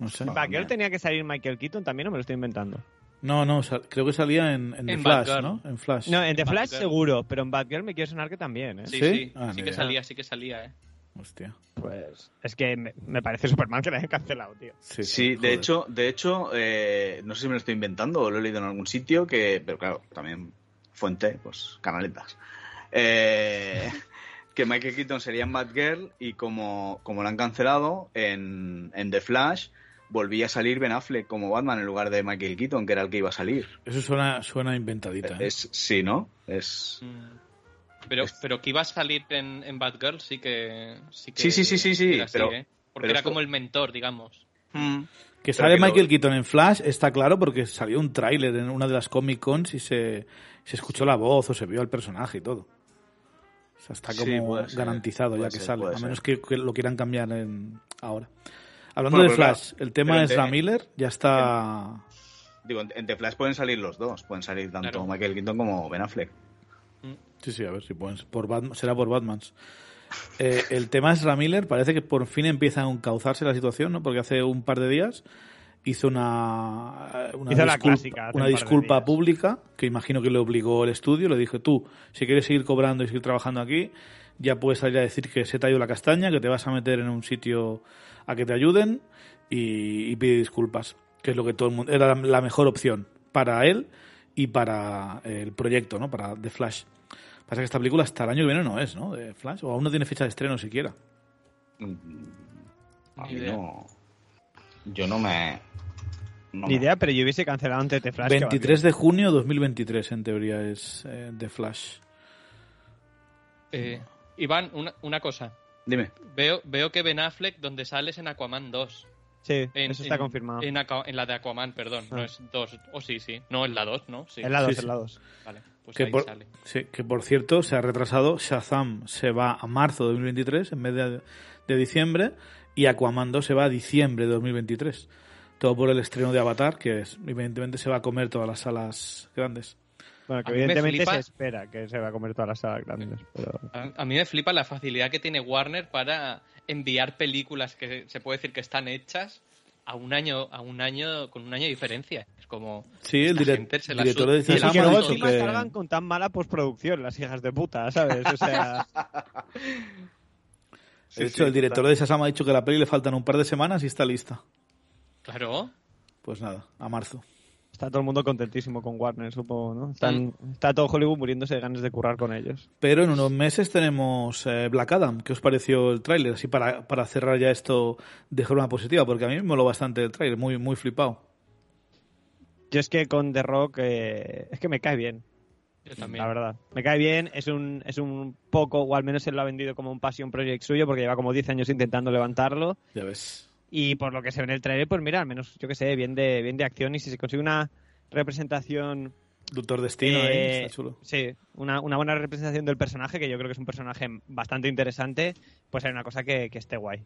No sé. Va. ¿Para qué mira. tenía que salir Michael Keaton? También no me lo estoy inventando. No, no, sal- creo que salía en, en The Flash, Batgirl. ¿no? En Flash. No, en The En Flash Batgirl. seguro, pero en Batgirl me quiere sonar que también, ¿eh? Sí, ¿Sí? sí, Ah, sí que salía, sí que salía, ¿eh? Hostia. Pues es que me, me parece súper mal que la hayan cancelado, tío. Sí, Sí, de hecho, de hecho, eh, no sé si me lo estoy inventando o lo he leído en algún sitio, que, pero claro, también fuente, pues canaletas. Eh, que Michael Keaton sería en Batgirl y como, como lo han cancelado en, en The Flash, volvía a salir Ben Affleck como Batman en lugar de Michael Keaton, que era el que iba a salir. Eso suena, suena inventadita. ¿eh? Es, sí, ¿no? Es... Mm. Pero, Es- pero que iba a salir en, en Batgirl sí que... Sí, que Sí, sí, sí, sí, sí, era así, pero- ¿eh? Porque pero era esto- como el mentor, digamos. Mm. Que sale que lo- Michael Keaton en Flash está claro porque salió un tráiler en una de las Comic Cons y se, se escuchó la voz o se vio al personaje y todo. O sea, está Sí, como ser, garantizado ya que ser, sale, a menos que, que lo quieran cambiar en, ahora. Hablando Bueno, de Flash, claro, el tema es en- Ezra Miller, ya está... Digo, en en The Flash pueden salir los dos, pueden salir tanto Claro. Michael Keaton como Ben Affleck. Sí, sí, a ver si pueden. Por Batman, será por Batmans. Eh, el tema es Ramiller, parece que por fin empieza a encauzarse la situación, ¿no? Porque hace un par de días hizo una, una Hizo la disculpa, clásica una un disculpa pública, que imagino que le obligó el estudio, le dijo, tú, si quieres seguir cobrando y seguir trabajando aquí, ya puedes salir a decir que se te ha ido la castaña, que te vas a meter en un sitio a que te ayuden y, y pide disculpas, que es lo que todo el mundo, era la- mejor opción para él y para el proyecto, ¿no? Para The Flash. Pasa que esta película hasta el año que viene no es, ¿no? De Flash, o aún no tiene fecha de estreno siquiera. Mm, A mí no. Yo no me. no Ni me- idea, pero yo hubiese cancelado antes The Flash. que 23 de junio 2023, en teoría, es eh, The Flash. Eh, Iván, una, una cosa. Dime. Veo, veo que Ben Affleck, donde sales en Aquaman 2. Sí, En- eso está en- confirmado. En, la de Aquaman, perdón. No Ah. es 2. O sí, sí. No, en la 2, ¿no? Sí. En la 2, Sí, en la 2. Vale, pues Que ahí por, sale. sí, que por cierto, se ha retrasado. Shazam se va a marzo de 2023 en vez de, de diciembre. Y Aquaman 2 se va a diciembre de 2023. Todo por el estreno de Avatar, que es, evidentemente se va a comer todas las salas grandes. Bueno, que A mí me evidentemente flipa- se espera que se va a comer todas las salas grandes. Pero... A, a mí me flipa la facilidad que tiene Warner para enviar películas que se puede decir que están hechas a un año, a un año, con un año de diferencia. Es como. Sí, el Esta direc- gente se la director de Y Sí, que luego encima que... salgan con tan mala postproducción, las hijas de puta, ¿sabes? O sea, De hecho, el director de Shazam ha dicho que a la peli le faltan un par de semanas y está lista. Claro. Pues nada, a marzo. Está todo el mundo contentísimo con Warner, supongo, ¿no? Están, Está todo Hollywood muriéndose de ganas de currar con ellos. Pero en unos meses tenemos eh, Black Adam. ¿Qué os pareció el tráiler? Así para, para cerrar ya esto de forma positiva, porque a mí me moló bastante el tráiler, muy, muy flipado. Yo es que con The Rock eh, es que me cae bien, Yo también. la verdad. Me cae bien, es un, es un poco, o al menos él lo ha vendido como un passion project suyo, porque lleva como 10 años intentando levantarlo. Ya ves. Y por lo que se ve en el trailer, pues mira, al menos, yo que sé, bien de, bien de acción. Y si se consigue una representación Doctor Destino, ahí, Eh, está chulo. Sí, una, una buena representación del personaje, que yo creo que es un personaje bastante interesante, pues hay una cosa que, que esté guay.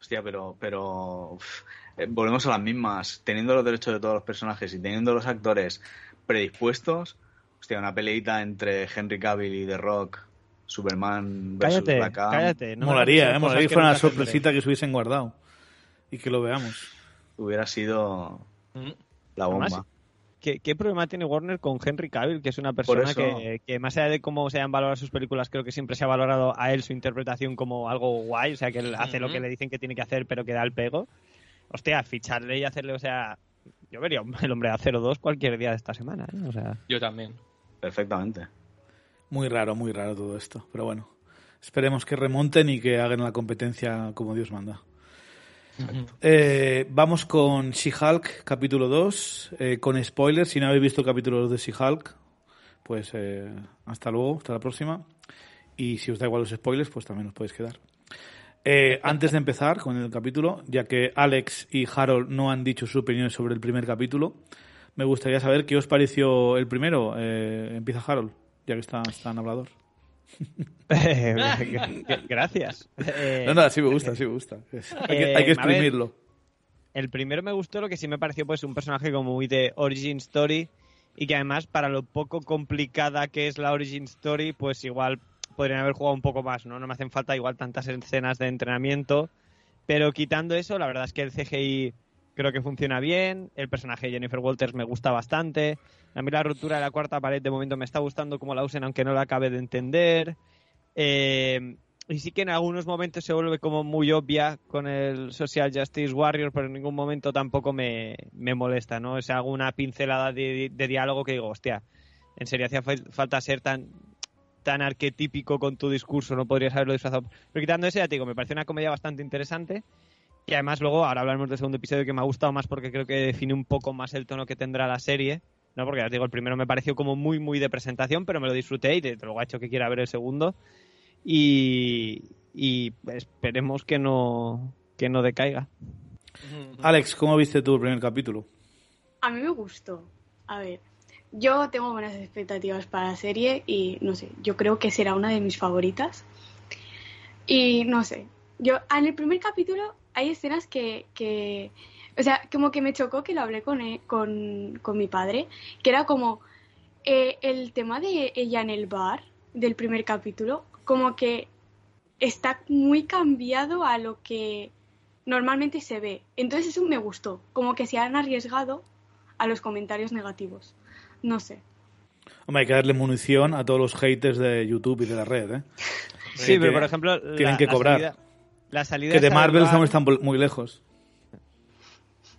Hostia, pero, pero uf, eh, volvemos a las mismas. Teniendo los derechos de todos los personajes y teniendo los actores, predispuestos, hostia, una peleita entre Henry Cavill y The Rock, Superman versus Cállate, Black Adam, cállate. no molaría, ¿eh? Molaría que fuera una sorpresita que se hubiesen guardado y que lo veamos. hubiera sido Mm. la bomba. Además, ¿Qué, qué problema tiene Warner con Henry Cavill, que es una persona eso. que, que más allá de cómo se hayan valorado sus películas, creo que siempre se ha valorado a él su interpretación como algo guay, o sea, que él hace lo Ujú. que le dicen que tiene que hacer, pero que da el pego. Hostia, ficharle y hacerle, o sea, yo vería el hombre a 02 cualquier día de esta semana, ¿eh? O sea, Yo también. Perfectamente. Muy raro, muy raro todo esto. Pero bueno, esperemos que remonten y que hagan la competencia como Dios manda. Eh, vamos con She-Hulk, capítulo 2, eh, con spoilers. Si no habéis visto el capítulo 2 de She-Hulk, pues eh, hasta luego, hasta la próxima. Y si os da igual los spoilers, pues también os podéis quedar. Eh, antes de empezar con el capítulo, ya que Alex y Harold no han dicho su opinión sobre el primer capítulo, me gustaría saber qué os pareció el primero. Empieza Harold, ya que está, está en hablador. gracias. Eh, No, no, sí me gusta, sí me gusta. Hay, que, hay que Eh, ver, exprimirlo. El primero me gustó, lo que sí me pareció pues un personaje como muy de origin story y que además para lo poco complicada que es la origin story, pues igual podrían haber jugado un poco más, ¿no? No me hacen falta igual tantas escenas de entrenamiento, pero quitando eso, la verdad es que el CGI creo que funciona bien, el personaje de Jennifer Walters me gusta bastante, a mí la ruptura de la cuarta pared de momento me está gustando como la usen aunque no la acabe de entender. Eh, y sí que en algunos momentos se vuelve como muy obvia con el Social Justice Warrior, pero en ningún momento tampoco me, me molesta, ¿no? Es alguna pincelada de, de diálogo que digo, hostia, en serio hacía fal- falta ser tan tan arquetípico con tu discurso, no podrías haberlo disfrazado. Pero quitando eso, ya te digo, me parece una comedia bastante interesante. Y además luego, ahora hablaremos del segundo episodio que me ha gustado más porque creo que define un poco más el tono que tendrá la serie. No, porque ya te digo, el primero me pareció como muy, muy de presentación, pero me lo disfruté y desde luego ha hecho que quiera ver el segundo. Y, y esperemos que no, que no decaiga. Alex, ¿cómo viste tú el primer capítulo? A mí me gustó. A ver, yo tengo buenas expectativas para la serie y no sé, yo creo que será una de mis favoritas. Y no sé, yo en el primer capítulo hay escenas que, que o sea, como que me chocó que lo hablé con, e- con, con mi padre, que era como eh, el tema de ella en el bar del primer capítulo, como que está muy cambiado a lo que normalmente se ve. Entonces eso me gustó, como que se han arriesgado a los comentarios negativos. No sé. Hombre, hay que darle munición a todos los haters de YouTube y de la red, ¿eh? Sí, pero por ejemplo... tienen la- que la cobrar. salida- la salida Que de Marvel bar- estamos tan muy lejos.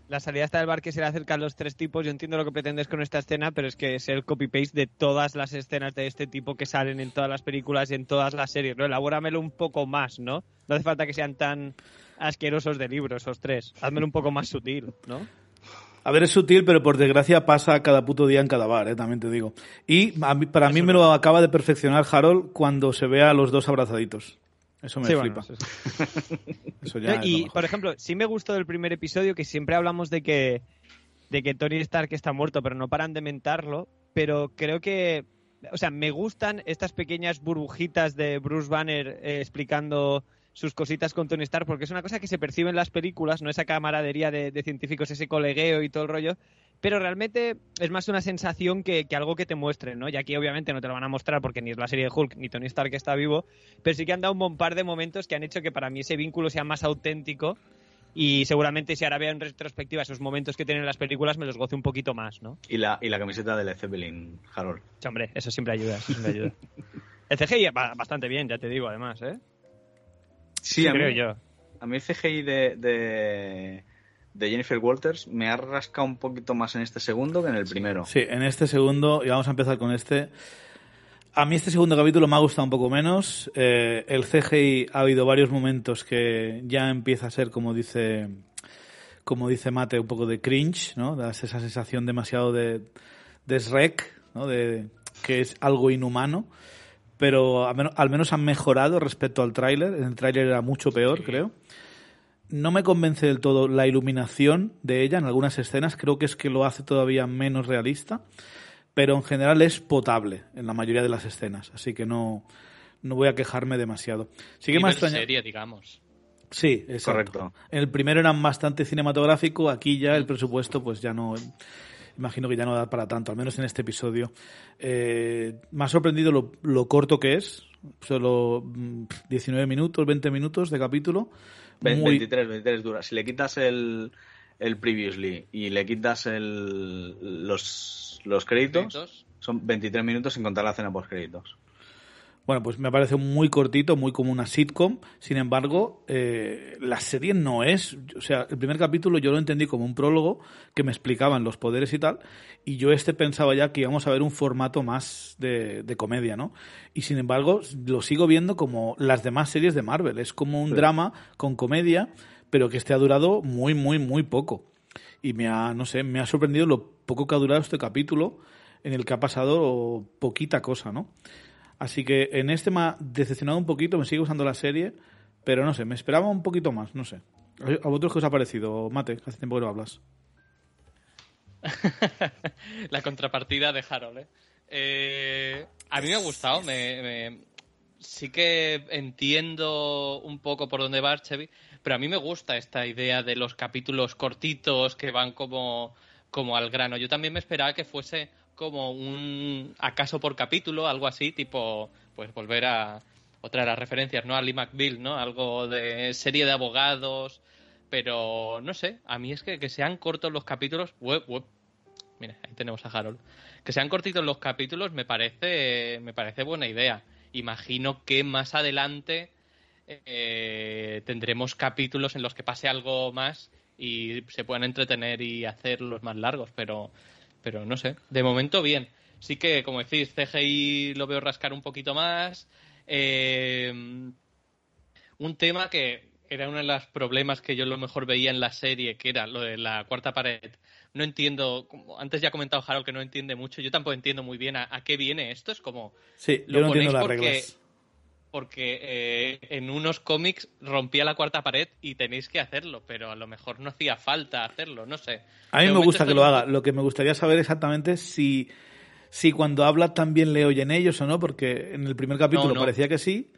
La salida está del bar que se le acercan los tres tipos. Yo entiendo lo que pretendes con esta escena, pero es que es el copy-paste de todas las escenas de este tipo que salen en todas las películas y en todas las series, ¿no? Elabóramelo un poco más, ¿no? No hace falta que sean tan asquerosos de libro esos tres. Házmelo un poco más sutil, ¿no? A ver, es sutil, pero por desgracia pasa cada puto día en cada bar, ¿eh? también te digo. Y a mí- para mí me lo acaba de perfeccionar Harold cuando se ve a los dos abrazaditos. Eso me Sí, bueno, flipa. eso sí. Eso ya y, por ejemplo, sí me gustó del primer episodio que siempre hablamos de que, de que Tony Stark está muerto, pero no paran de mentarlo. Pero creo que, o sea, me gustan estas pequeñas burbujitas de Bruce Banner eh, explicando sus cositas con Tony Stark, porque es una cosa que se percibe en las películas, no esa camaradería de, de científicos, ese colegueo y todo el rollo, pero realmente es más una sensación que, que algo que te muestren, ¿no? Y aquí obviamente no te lo van a mostrar porque ni es la serie de Hulk ni Tony Stark está vivo, pero sí que han dado un buen par de momentos que han hecho que para mí ese vínculo sea más auténtico y seguramente si ahora veo en retrospectiva esos momentos que tienen las películas me los goce un poquito más, ¿no? Y la, y la camiseta de Led Zeppelin, Harold. Sí, hombre, eso siempre ayuda, eso siempre ayuda. El CGI va bastante bien, ya te digo, además, ¿eh? Sí, a mí, creo yo. a mí el CGI de, de, de Jennifer Walters me ha rascado un poquito más en este segundo que en el primero. Sí, en este segundo, y vamos a empezar con este. A mí este segundo capítulo me ha gustado un poco menos. Eh, el CGI ha habido varios momentos que ya empieza a ser, como dice, como dice Mate, un poco de cringe, ¿no? Das esa sensación demasiado de, de Shrek, ¿no? De que es algo inhumano. Pero al menos, al menos han mejorado respecto al tráiler. En el tráiler era mucho peor, creo. No me convence del todo la iluminación de ella en algunas escenas. Creo que es que lo hace todavía menos realista. Pero en general es potable en la mayoría de las escenas. Así que no, no voy a quejarme demasiado. Sí que me extrañado. serie, digamos. Sí, exacto. Correcto. En el primero eran bastante cinematográfico, aquí ya el presupuesto pues ya no imagino que ya no da para tanto, al menos en este episodio. Eh, me ha sorprendido lo, lo corto que es, solo mm, 19 minutos, 20 minutos de capítulo. Muy- 23, 23 dura. Si le quitas el, el previously y le quitas el, los, los créditos, Créditos. son 23 minutos sin contar la cena post créditos. Bueno, pues me parece muy cortito, muy como una sitcom. Sin embargo, eh, la serie no es. O sea, el primer capítulo yo lo entendí como un prólogo que me explicaban los poderes y tal. Y yo este pensaba ya que íbamos a ver un formato más de, de comedia, ¿no? Y sin embargo, lo sigo viendo como las demás series de Marvel. Es como un Sí. drama con comedia, pero que este ha durado muy, muy, muy poco. Y me ha, no sé, me ha sorprendido lo poco que ha durado este capítulo en el que ha pasado poquita cosa, ¿no? Así que en este me ha decepcionado un poquito, me sigue usando la serie, pero no sé, me esperaba un poquito más, no sé. ¿A vosotros qué os ha parecido, Mate? Hace tiempo que no hablas. la contrapartida de Harold, ¿eh? Eh, a mí me ha gustado, me, me- sí que entiendo un poco por dónde va Archevy, pero a mí me gusta esta idea de los capítulos cortitos que van como, como al grano. Yo también me esperaba que fuese como un acaso por capítulo, algo así, tipo, pues volver a otra de las referencias, ¿no? A Lee McBeal, ¿no? Algo de serie de abogados, pero no sé, a mí es que, que sean cortos los capítulos, web. Mira, ahí tenemos a Harold. Que sean cortitos los capítulos me parece, me parece buena idea. Imagino que más adelante eh, tendremos capítulos en los que pase algo más y se puedan entretener y hacerlos más largos, pero, pero no sé. De momento bien. Sí que, como decís, CGI lo veo rascar un poquito más. Eh, un tema que era uno de los problemas que yo lo mejor veía en la serie, que era lo de la cuarta pared. No entiendo, como antes ya ha comentado Harold que no entiende mucho, yo tampoco entiendo muy bien a, a qué viene esto. Es como, Sí, Lo yo no entiendo las porque- reglas. Porque eh, en unos cómics rompía la cuarta pared y tenéis que hacerlo, pero a lo mejor no hacía falta hacerlo, no sé. A mí De me gusta que lo haga. Lo que me gustaría saber exactamente es si, si cuando habla también le oyen ellos o no, porque en el primer capítulo no. parecía que sí,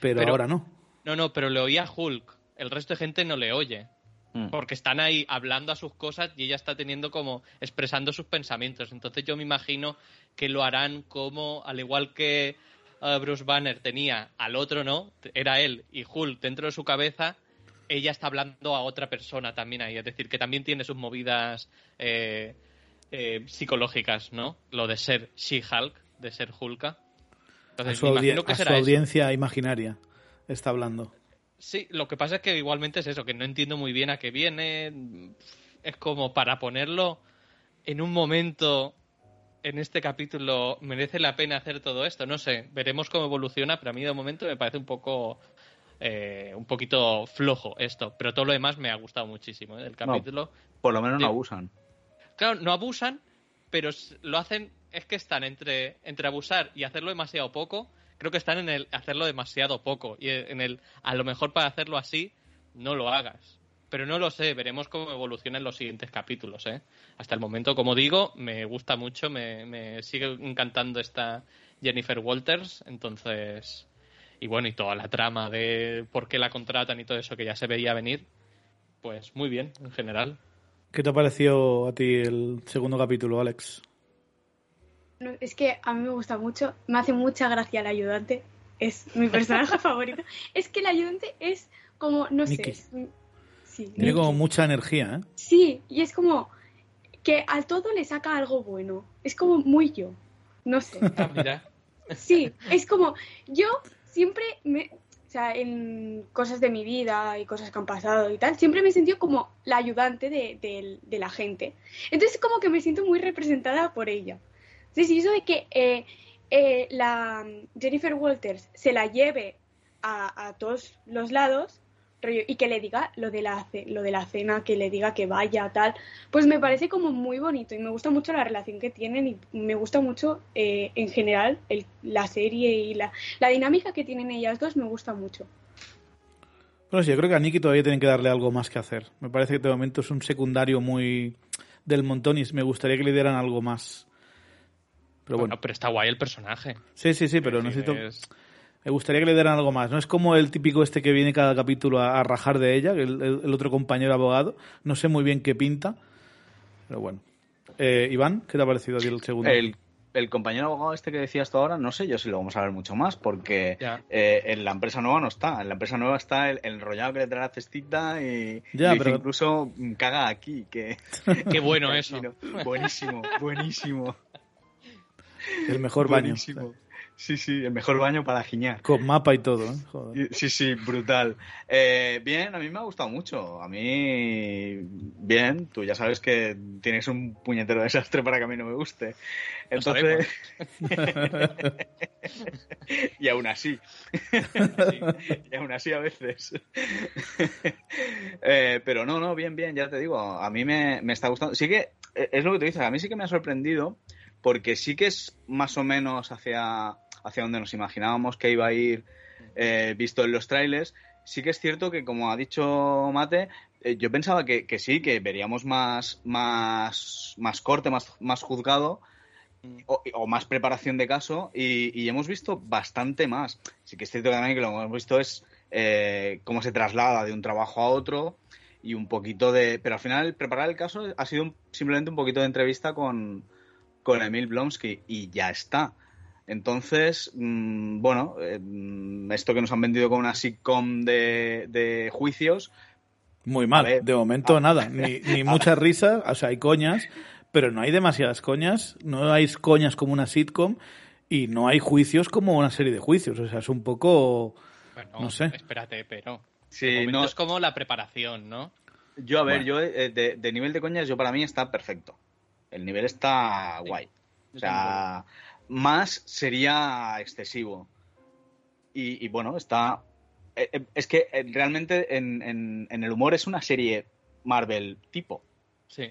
pero, Pero- ahora no. No, no, pero le oía Hulk. El resto de gente no le oye. Mm. Porque están ahí hablando a sus cosas y ella está teniendo como expresando sus pensamientos. Entonces yo me imagino que lo harán como, al igual que eh, Bruce Banner tenía al otro, ¿no? Era él y Hulk dentro de su cabeza, ella está hablando a otra persona también ahí. Es decir, que también tiene sus movidas eh, eh, psicológicas, ¿no? Lo de ser She-Hulk, de ser Hulka. A Entonces su, audi- que a su será eso. audiencia imaginaria está hablando. Sí, lo que pasa es que igualmente es eso, que no entiendo muy bien a qué viene. Es como para ponerlo en un momento, en este capítulo, merece la pena hacer todo esto. No sé, veremos cómo evoluciona, pero a mí de momento me parece un poco, eh, un poquito flojo esto. Pero todo lo demás me ha gustado muchísimo ¿eh? del capítulo. Por lo menos no abusan. Claro, no abusan, pero lo hacen, es que están entre, entre abusar y hacerlo demasiado poco, creo que están en el hacerlo demasiado poco. Y en el, a lo mejor para hacerlo así, no lo hagas. Pero no lo sé, veremos cómo evoluciona en los siguientes capítulos, ¿eh? Hasta el momento, como digo, me gusta mucho, me, me sigue encantando esta Jennifer Walters, entonces... Y bueno, y toda la trama de por qué la contratan y todo eso que ya se veía venir, pues muy bien, en general. ¿Qué te ha parecido a ti el segundo capítulo, Alex? No, es que a mí me gusta mucho, me hace mucha gracia el ayudante, es mi personaje favorito. Es que el ayudante es como, no Mickey. sé, es- sí, Tiene como mucha energía, ¿eh? Sí, y es como que al todo le saca algo bueno, es como muy yo, no sé. Ah, mira. Sí, es como yo siempre me, o sea, en cosas de mi vida y cosas que han pasado y tal, siempre me he sentido como la ayudante de, de- de la gente. Entonces como que me siento muy representada por ella. Entonces, y eso de que eh, eh, la Jennifer Walters se la lleve a, a todos los lados rollo, y que le diga lo de, la, lo de la cena, que le diga que vaya, tal, pues me parece como muy bonito y me gusta mucho la relación que tienen y me gusta mucho eh, en general el- la serie y la, la dinámica que tienen ellas dos me gusta mucho. Bueno, sí, yo creo que a Nicky todavía tienen que darle algo más que hacer. Me parece que de momento es un secundario muy del montón y me gustaría que le dieran algo más. Pero bueno, Bueno, pero está guay el personaje. sí, sí, sí, pero necesito... es- Me gustaría que le dieran algo más. No es como el típico este que viene cada capítulo a, a rajar de ella, el, el- el otro compañero abogado. No sé muy bien qué pinta, pero bueno. Eh, Iván, ¿qué te ha parecido a ti el segundo? El, el compañero abogado este que decías tú ahora, no sé yo si lo vamos a ver mucho más, porque eh, en la empresa nueva no está. En la empresa nueva está el, el enrollado que le trae la cestita y, Ya, y dice pero- incluso mm, caga aquí. Que, Qué bueno eso. Buenísimo, buenísimo. el mejor baño. buenísimo. Sí, sí, el mejor baño para giñar. Con mapa y todo, ¿eh? Joder. Sí, sí, brutal. Eh, bien, a mí me ha gustado mucho. A mí, bien, tú ya sabes que tienes un puñetero desastre para que a mí no me guste. Entonces, y aún así, y aún así a veces. Eh, pero no, no, bien, bien, ya te digo, a mí me, me está gustando. Sí que, eh, es lo que tú dices, a mí sí que me ha sorprendido, porque sí que es más o menos hacia, hacia donde nos imaginábamos que iba a ir eh, visto en los trailers. Sí que es cierto que, como ha dicho Mate, eh, yo pensaba que, que sí, que veríamos más, más, más corte, más, más juzgado o, más preparación de caso y, y hemos visto bastante más. Sí que es cierto que también que lo que hemos visto es eh, cómo se traslada de un trabajo a otro y un poquito de... Pero al final preparar el caso ha sido un- simplemente un poquito de entrevista con, con Emil Blonsky y ya está. Entonces, mm, bueno, eh, mm, esto que nos han vendido con una sitcom de, de juicios, Muy mal. Ver, de momento a- nada. Ni, ni muchas risas, o sea, hay coñas, pero no hay demasiadas coñas. No hay coñas como una sitcom y no hay juicios como una serie de juicios. O sea, es un poco... Bueno, No sé. Espérate, pero. Sí, de momento no- es como la preparación, ¿no? yo a ver, Bueno. yo eh, de, de nivel de coñas, yo para mí está perfecto. El nivel está Sí. guay. O sea, más sería excesivo. Y, y bueno, está. eh, eh, Es que eh, realmente en, en- en el humor es una serie Marvel tipo. Sí.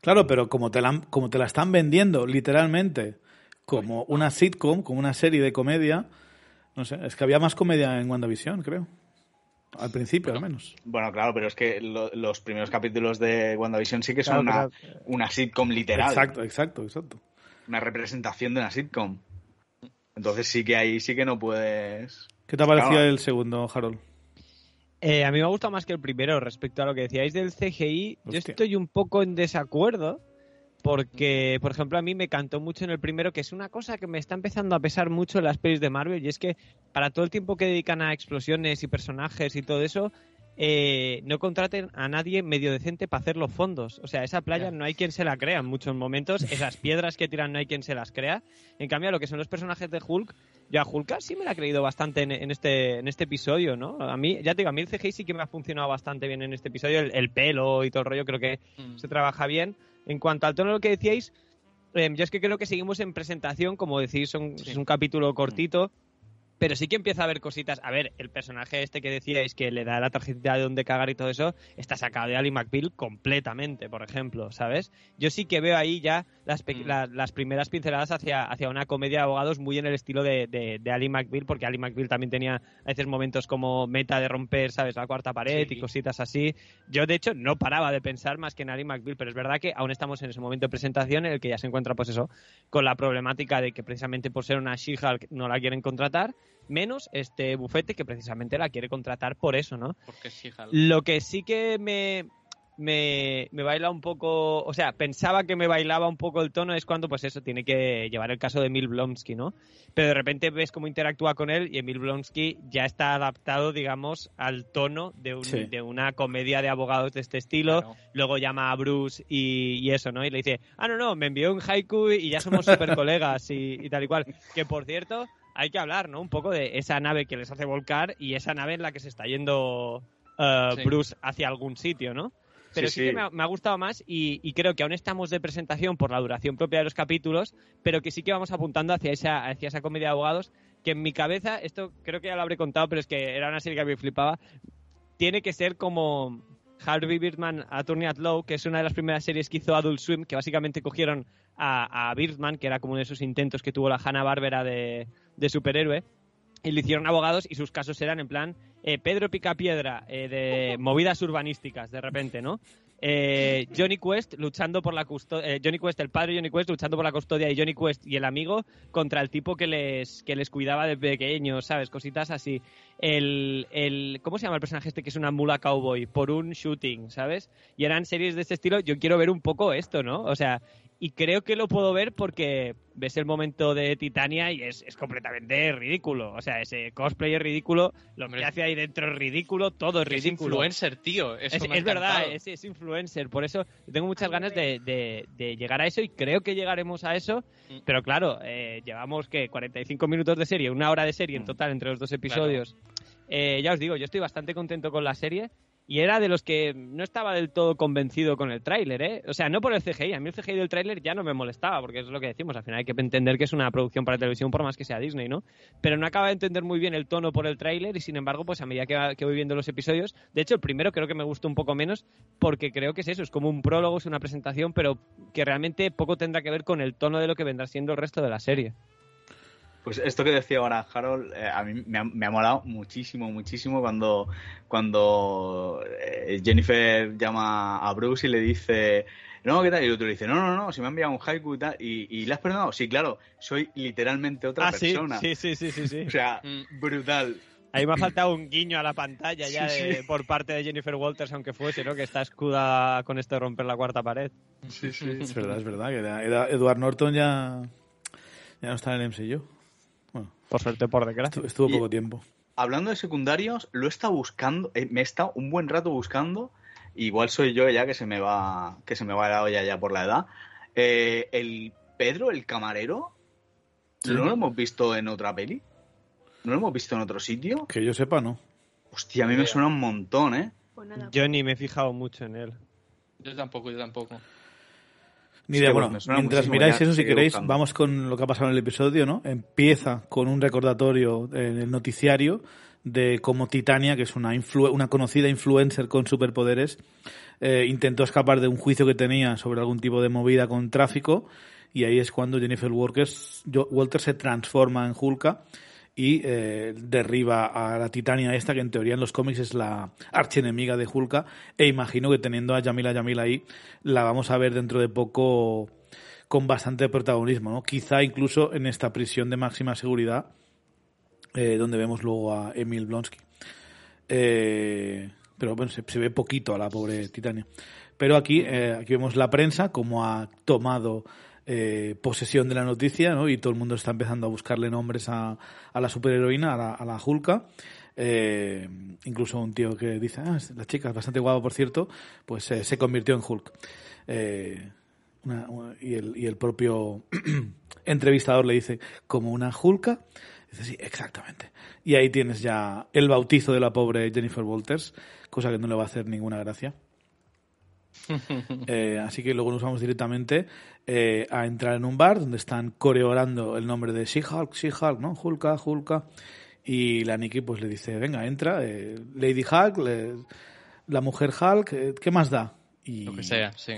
Claro, pero como te la, han- como te la están vendiendo literalmente como una sitcom, como una serie de comedia, no sé, es que había más comedia en WandaVision, creo. Al principio, al menos. Bueno, claro, pero es que lo- los primeros capítulos de WandaVision sí que Claro, son una, una sitcom literal. Exacto, exacto, exacto. Una representación de una sitcom. Entonces sí que ahí sí que no puedes. ¿Qué te parecía Claro. el segundo, Harold? Eh, a mí me ha gustado más que el primero respecto a lo que decíais del CGI. Yo estoy un poco en desacuerdo porque, por ejemplo, a mí me cantó mucho en el primero que es una cosa que me está empezando a pesar mucho en las pelis de Marvel y es que para todo el tiempo que dedican a explosiones y personajes y todo eso, eh, no contraten a nadie medio decente para hacer los fondos. O sea, esa playa Ya. no hay quien se la crea en muchos momentos. Esas piedras que tiran no hay quien se las crea. En cambio, a lo que son los personajes de Hulk, yo a Hulk sí me la he creído bastante en, en este, en este episodio, ¿no? A mí, ya te digo, a mí el CGI sí que me ha funcionado bastante bien en este episodio. El, el pelo y todo el rollo creo que Mm. se trabaja bien. En cuanto al tono de lo que decíais, eh, yo es que creo que seguimos en presentación, como decís, son- Sí. es un capítulo cortito, pero sí que empieza a haber cositas. A ver, el personaje este que decíais que le da la tarjetita de donde cagar y todo eso, está sacado de Ali McBeal completamente, por ejemplo, ¿sabes? Yo sí que veo ahí ya las, Mm. la- las primeras pinceladas hacia, hacia una comedia de abogados muy en el estilo de, de, de Ali McBeal, porque Ali McBeal también tenía a veces momentos como meta de romper, ¿sabes? La cuarta pared Sí. y cositas así. Yo, de hecho, no paraba de pensar más que en Ali McBeal, pero es verdad que aún estamos en ese momento de presentación en el que ya se encuentra, pues eso, con la problemática de que precisamente por ser una She-Hulk no la quieren contratar, menos este bufete que precisamente la quiere contratar por eso, ¿no? Porque sí, Hal. Lo que sí que me, me, me baila un poco, o sea, pensaba que me bailaba un poco el tono es cuando, pues eso, tiene que llevar el caso de Emil Blonsky, ¿no? Pero de repente ves cómo interactúa con él y Emil Blonsky ya está adaptado, digamos, al tono de, un- Sí. de una comedia de abogados de este estilo. Claro. Luego llama a Bruce y, y eso, ¿no? Y le dice, ah, no, no, me envió un haiku y ya somos super colegas y, y tal y cual. Que por cierto, hay que hablar, ¿no? Un poco de esa nave que les hace volcar y esa nave en la que se está yendo Sí. Bruce hacia algún sitio, ¿no? Pero Sí, sí, que me ha, me ha gustado más y, y creo que aún estamos de presentación por la duración propia de los capítulos, pero que sí que vamos apuntando hacia esa, hacia esa comedia de abogados, que en mi cabeza, esto creo que ya lo habré contado, pero es que era una serie que me flipaba, tiene que ser como Harvey Birdman Attorney at Law, que es una de las primeras series que hizo Adult Swim, que básicamente cogieron a, a Birdman, que era como uno de esos intentos que tuvo la Hanna-Barbera de, de superhéroe, y le hicieron abogados y sus casos eran en plan eh, Pedro Picapiedra, eh, de movidas urbanísticas, de repente, ¿no? eh, Johnny Quest luchando por la custodia, Johnny Quest, el padre de Johnny Quest luchando por la custodia y Johnny Quest y el amigo contra el tipo que les, que les cuidaba de pequeños, ¿sabes? Cositas así. El, el, ¿cómo se llama el personaje este que es una mula cowboy? Por un shooting, ¿sabes? Y eran series de este estilo. Yo quiero ver un poco esto, ¿no? O sea, y creo que lo puedo ver porque ves el momento de Titania y es, es completamente ridículo. O sea, ese cosplay es ridículo, lo que hace ahí dentro es ridículo, todo es ridículo. Es influencer, tío. es, es verdad, es, es, influencer. Por eso tengo muchas ganas de, de, llegar a eso y creo que llegaremos a eso. Mm. Pero claro, eh, llevamos que 45 minutos de serie, una hora de serie en mm. total entre los dos episodios. Eh, ya os digo, yo estoy bastante contento con la serie y era de los que no estaba del todo convencido con el tráiler, ¿eh? O sea, no por el CGI, a mí el CGI del tráiler ya no me molestaba, porque es lo que decimos, al final hay que entender que es una producción para televisión por más que sea Disney, ¿no? Pero no acaba de entender muy bien el tono por el tráiler y sin embargo, pues a medida que, que, voy viendo los episodios, de hecho el primero creo que me gustó un poco menos porque creo que es eso, es como un prólogo, es una presentación, pero que realmente poco tendrá que ver con el tono de lo que vendrá siendo el resto de la serie. Pues esto que decía ahora Harold, eh, a mí me ha, me ha, molado muchísimo, muchísimo cuando, cuando eh, Jennifer llama a Bruce y le dice, no, ¿qué tal? Y el otro le dice, no, no, no, si me ha enviado un haiku y tal, y, le has perdonado. Sí, claro, soy literalmente otra ah, persona. Sí, sí, sí, sí, sí. o sea, mm. brutal. Ahí me ha faltado un guiño a la pantalla ya por parte de Jennifer Walters, aunque fuese, ¿no? Que está escuda con esto de romper la cuarta pared. Sí, sí. Es verdad, es verdad. Que Edward Norton ya, ya no está en el MCU. Por suerte, por desgracia. Estuvo, poco tiempo. Hablando de secundarios, lo he estado buscando, eh, me he estado un buen rato buscando. Igual soy yo ya que se me va, que se me va la olla ya por la edad. Eh, el Pedro, el camarero, ¿no lo hemos visto en otra peli? ¿No lo hemos visto en otro sitio? Que yo sepa, no. Hostia, a mí me suena un montón, ¿eh? Pues yo ni me he fijado mucho en él. Yo tampoco, yo tampoco. Ni bueno, mientras miráis eso, si queréis, vamos con lo que ha pasado en el episodio, ¿no? Empieza con un recordatorio en el noticiario de cómo Titania, que es una, una conocida influencer con superpoderes, eh, intentó escapar de un juicio que tenía sobre algún tipo de movida con tráfico y ahí es cuando Jennifer Walters, Walter se transforma en Hulka y eh, derriba a la Titania esta, que en teoría en los cómics es la archienemiga de Hulka, e imagino que teniendo a Yamila Yamila ahí, la vamos a ver dentro de poco con bastante protagonismo, ¿no? Quizá incluso en esta prisión de máxima seguridad, eh, donde vemos luego a Emil Blonsky. Eh, pero bueno, se, se, ve poquito a la pobre Titania. Pero aquí, aquí vemos la prensa, como ha tomado eh, posesión de la noticia, ¿no? Y todo el mundo está empezando a buscarle nombres a, la superheroína, a la, a la Hulka. Eh, incluso un tío que dice, ah, la chica es bastante guapa, por cierto, pues eh, se convirtió en Hulk. Eh, y, el, y el propio entrevistador le dice, ¿como una Hulka? Dice, sí, exactamente. Y ahí tienes ya el bautizo de la pobre Jennifer Walters, cosa que no le va a hacer ninguna gracia. Eh, así que luego nos vamos directamente eh, a entrar en un bar donde están coreorando el nombre de She-Hulk, She-Hulk, ¿no? Hulka, Hulka. Y la Nikki pues le dice, venga, entra, eh, Lady Hulk, la mujer Hulk, ¿qué más da? Y, Lo que sea, sí.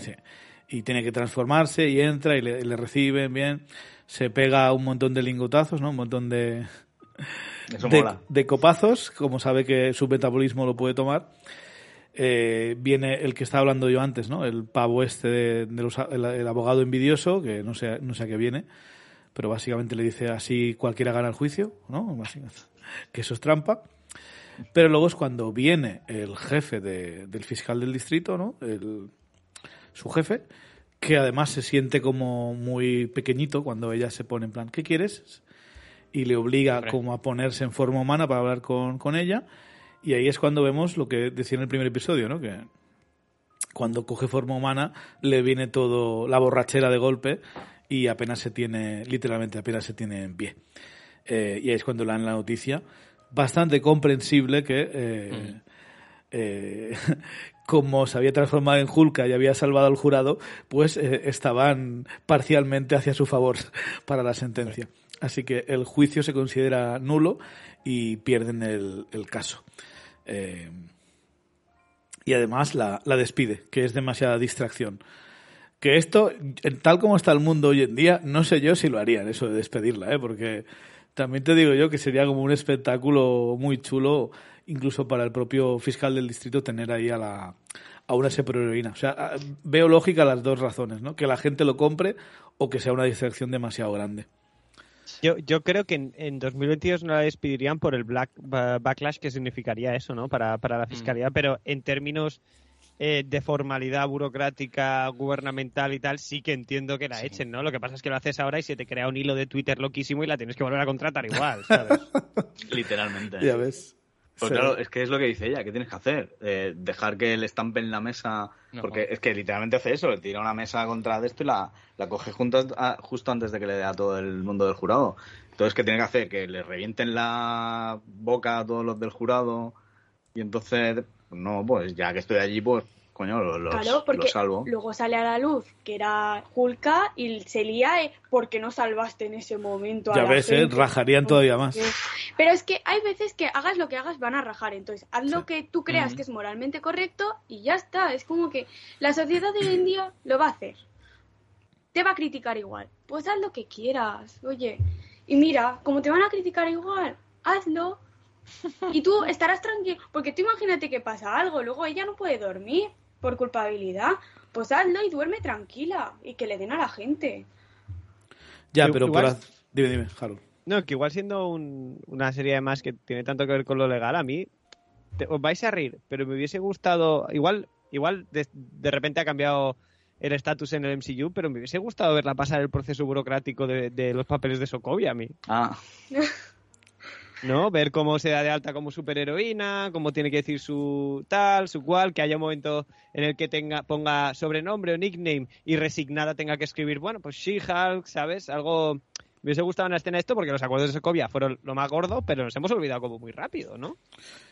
Y tiene que transformarse y entra y le, reciben bien. Se pega un montón de lingotazos, ¿no? Un montón de, de, de, copazos, como sabe que su metabolismo lo puede tomar eh, viene el que estaba hablando yo antes, ¿no? El pavo este de, el, abogado envidioso, que no sé, no sé a qué viene, pero básicamente le dice así cualquiera gana el juicio, ¿no? Que eso es trampa. Pero luego es cuando viene el jefe del fiscal del distrito, ¿no? El, su jefe, que además se siente como muy pequeñito cuando ella se pone en plan, ¿qué quieres? Y le obliga como a ponerse en forma humana para hablar con, con ella y ahí es cuando vemos lo que decía en el primer episodio, ¿no? Que cuando coge forma humana le viene todo la borrachera de golpe y apenas se tiene, literalmente apenas se tiene en pie. Eh, y ahí es cuando le dan la noticia. Bastante comprensible que, eh, mm. eh, como se había transformado en Hulka y había salvado al jurado, pues estaban parcialmente hacia su favor para la sentencia. Así que el juicio se considera nulo y pierden el, caso. Eh, y además la, despide, que es demasiada distracción. Que esto, tal como está el mundo hoy en día, no sé yo si lo harían, eso de despedirla, ¿eh? porque también te digo yo que sería como un espectáculo muy chulo, incluso para el propio fiscal del distrito, tener ahí a la, a una superheroína. O sea, veo lógica las dos razones, ¿no? Que la gente lo compre o que sea una distracción demasiado grande. Yo, yo creo que en, en 2022 no la despedirían por el black, ba- backlash que significaría eso, ¿no? Para, para la fiscalía, pero en términos eh, de formalidad burocrática, gubernamental y tal, sí que entiendo que la Sí. echen, ¿no? Lo que pasa es que lo haces ahora y se te crea un hilo de Twitter loquísimo y la tienes que volver a contratar igual, ¿sabes? Literalmente. Ya ves. Pues Sí. claro, es que es lo que dice ella, ¿qué tienes que hacer? Eh, dejar que le estampen en la mesa, No. porque es que literalmente hace eso, le tira una mesa contra de esto y la, la coge junto a- justo antes de que le dé a todo el mundo del jurado. Entonces, ¿qué tiene que hacer? Que le revienten la boca a todos los del jurado y entonces, no, pues ya que estoy allí, pues, coño, lo- los, Claro, porque los salvo. luego sale a la luz que era Hulka y se lía eh, ¿por qué no salvaste en ese momento a Ya la ves, ¿eh? Rajarían todavía más. Pero es que hay veces que hagas lo que hagas van a rajar, entonces haz lo que tú creas que es moralmente correcto y ya está. Es como que la sociedad de hoy en día lo va a hacer. Te va a criticar igual. Pues haz lo que quieras, oye. Y mira, como te van a criticar igual, hazlo. Y tú estarás tranquilo, porque tú imagínate que pasa algo, luego ella no puede dormir por culpabilidad. Pues hazlo y duerme tranquila y que le den a la gente. Ya, Igual- pero por... la- Dime, dime, Harold. No, que igual siendo un- una serie de más que tiene tanto que ver con lo legal, a mí te- os vais a reír, pero me hubiese gustado, igual, igual de, de repente ha cambiado el estatus en el MCU, pero me hubiese gustado verla pasar el proceso burocrático de, de los papeles de Sokovia a mí. Ah, ¿No? Ver cómo se da de alta como superheroína, cómo tiene que decir su tal, su cual, que haya un momento en el que tenga ponga sobrenombre o nickname y resignada tenga que escribir, bueno, pues She-Hulk, ¿sabes? Algo... Me hubiese gustado una escena esto porque los acuerdos de Sokovia fueron lo más gordo, pero nos hemos olvidado como muy rápido, ¿no?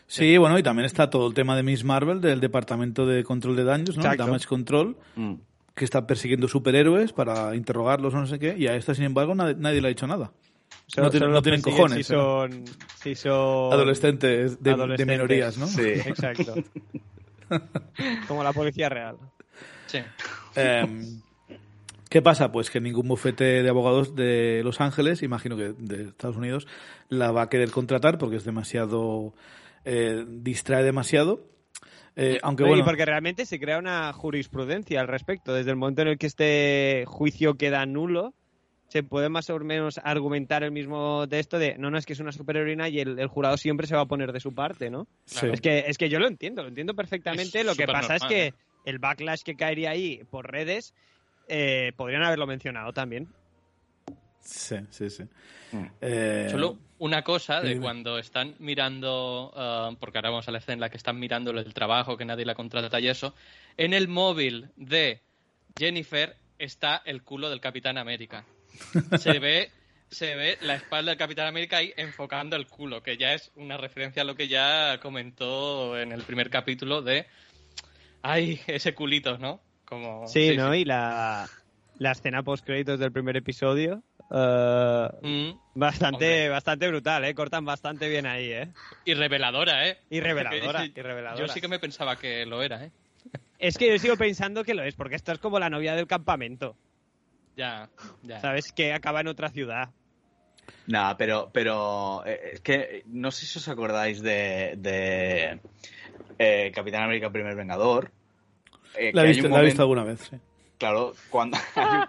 Sí, bueno, y también está todo el tema de Miss Marvel, del Departamento de Control de Daños, ¿no? Exacto. Damage Control, mm. que está persiguiendo superhéroes para interrogarlos o no sé qué, y a esta, sin embargo, nadie, nadie le ha dicho nada. No tienen, no cojones. Si ¿no? son, si son Adolescentes de, minorías, ¿no? Sí. Exacto. como la policía real. Sí. Em, ¿Qué pasa? Pues que ningún bufete de abogados de Los Ángeles, imagino que de Estados Unidos, la va a querer contratar porque es demasiado. eh, distrae demasiado. Eh, aunque No, bueno. Y porque realmente se crea una jurisprudencia al respecto. Desde el momento en el que este juicio queda nulo, se puede más o menos argumentar el mismo de esto de no, no, es que es una superheroína y el, el jurado siempre se va a poner de su parte, ¿no? Sí. Es, que, es que yo lo entiendo, lo entiendo perfectamente. Es lo que pasa es que ¿eh? el backlash que caería ahí por redes eh, podrían haberlo mencionado también. Sí, sí, sí. Mm. Eh, Solo una cosa de cuando están mirando, ah, porque ahora vamos a la escena en la que están mirando el trabajo, que nadie la contrata y eso, en el móvil de Jennifer está el culo del Capitán América. Se ve, se ve la espalda del Capitán América ahí enfocando el culo, que ya es una referencia a lo que ya comentó en el primer capítulo de, ay, ese culito, ¿no? Como, Sí, ¿no? Y la, la escena post créditos del primer episodio. eh, Mm, bastante, Hombre. bastante brutal, ¿eh? Cortan bastante bien ahí, ¿eh? y reveladora, ¿eh? Y reveladora, y reveladora. Yo sí que me pensaba que lo era, ¿eh? Es que yo sigo pensando que lo es, porque esto es como la novia del campamento, Ya, ya. ¿sabes? Que acaba en otra ciudad. Nada, pero, pero eh, es que no sé si os acordáis de, de eh, Capitán América Primer Vengador. eh, la he visto, la he visto alguna vez, sí. Claro, cuando hay,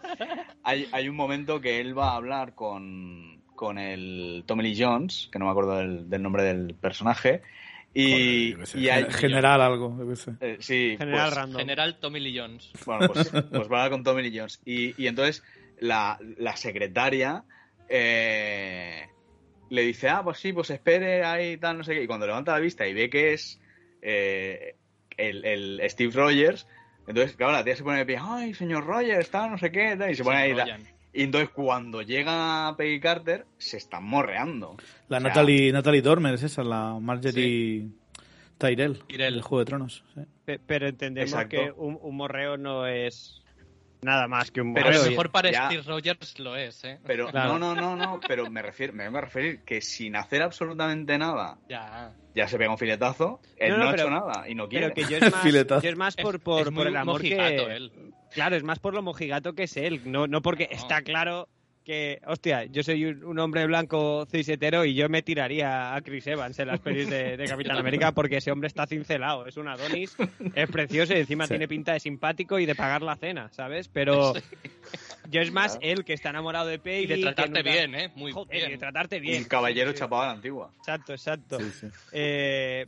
hay, hay un momento que él va a hablar con, con el Tommy Lee Jones, que no me acuerdo del, del nombre del personaje, y, y hay- gen- general algo, eh, sí, General pues, random. General Tommy Lee Jones. Bueno, pues, pues va con Tommy Lee Jones. Y, y entonces la, la secretaria eh, le dice, ah, pues sí, pues espere ahí tal, no sé qué. Y cuando levanta la vista y ve que es eh, el, el Steve Rogers, entonces, claro, la tía se pone de pie, ay, señor Rogers, tal, no sé qué, tal, y se pone ahí. la-. Y entonces cuando llega Peggy Carter, se están morreando. La O sea, Natalie, Natalie Dormer es esa, la Marjorie Tyrell, Tyrell. del Juego de Tronos. sí. Pe- Pero entendemos Exacto. que un, un morreo no es nada más que un Pero a lo mejor para ya. Steve Rogers lo es, ¿eh? Pero Claro. no, no, no, no, pero me refiero, me vengo a referir que sin hacer absolutamente nada, Ya. ya se pega un filetazo, él No, no, no, ha pero- hecho nada y no quiere. Pero que yo es más, Filetazo. yo es más por, por, es por el amor que... él. Claro, es más por lo mojigato que es él, no, no porque No. está claro que, hostia, yo soy un, un hombre blanco cisetero y yo me tiraría a Chris Evans en las pelis de, de Capitán América porque ese hombre está cincelado, es un Adonis, es precioso y encima Sí. tiene pinta de simpático y de pagar la cena, ¿sabes? Pero yo es más él que está enamorado de Peggy. Y de tratarte nunca- bien, ¿eh? Muy Joder, bien. y de tratarte bien. Un caballero Sí, sí. chapado a la antigua. Exacto, exacto. Sí, sí. Eh,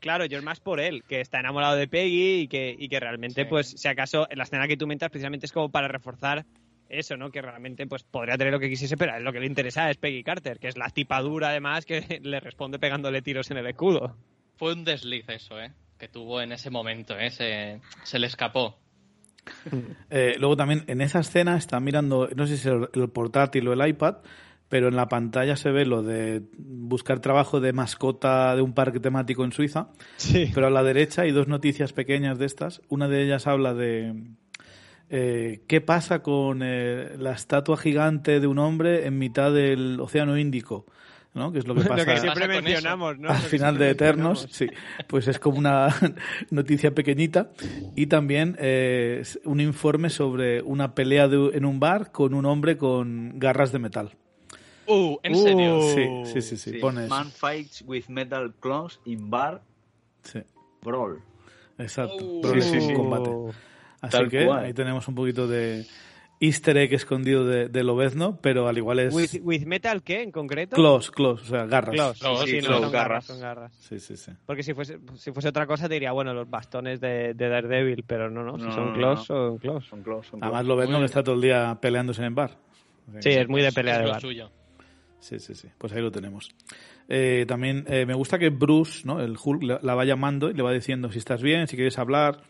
claro, yo es más por él, que está enamorado de Peggy y que, y que realmente, Sí. pues, si acaso, en la escena que tú mentas, precisamente es como para reforzar eso, ¿no? Que realmente, pues, podría tener lo que quisiese, pero a él lo que le interesa es Peggy Carter, que es la tipadura, además, que le responde pegándole tiros en el escudo. Fue un desliz eso, ¿eh? Que tuvo en ese momento, ¿eh? Se, se le escapó. Eh, luego también en esa escena está mirando, no sé si es el, el portátil o el iPad, pero en la pantalla se ve lo de buscar trabajo de mascota de un parque temático en Suiza. Sí. Pero a la derecha hay dos noticias pequeñas de estas. Una de ellas habla de eh, qué pasa con eh, la estatua gigante de un hombre en mitad del Océano Índico. ¿no? Que es lo que Lo pasa que siempre pasa mencionamos, ¿no? al Lo final siempre de Eternos, sí, pues es como una noticia pequeñita y también eh, un informe sobre una pelea de- en un bar con un hombre con garras de metal. Uh, ¿en serio? Uh. Sí, sí, sí, sí, Sí, pones- Man fights with metal claws in bar sí, brawl. exacto, Uh. Sí, es sí, un sí. combate. Así Tal que cual. ahí tenemos un poquito de easter egg escondido de, de Lobezno, pero al igual es With, with Metal, ¿qué en concreto? claws, claws, o sea, garras. Claws. Claws, sí, sí, no, claws, son garras. Son garras. Sí, sí, sí. Porque si fuese, si fuese otra cosa te diría, bueno, los bastones de, de Daredevil, pero no, no, si No, son no, claws, no. son claws. Son claws, son Además. Lobezno que está todo el día peleándose en el bar. Sí, es muy de pelea Es de lo bar. suyo. Sí, sí, sí. Pues ahí lo tenemos. Eh, también eh, me gusta que Bruce, ¿no? el Hulk, la, va llamando y le va diciendo si estás bien, si quieres hablar,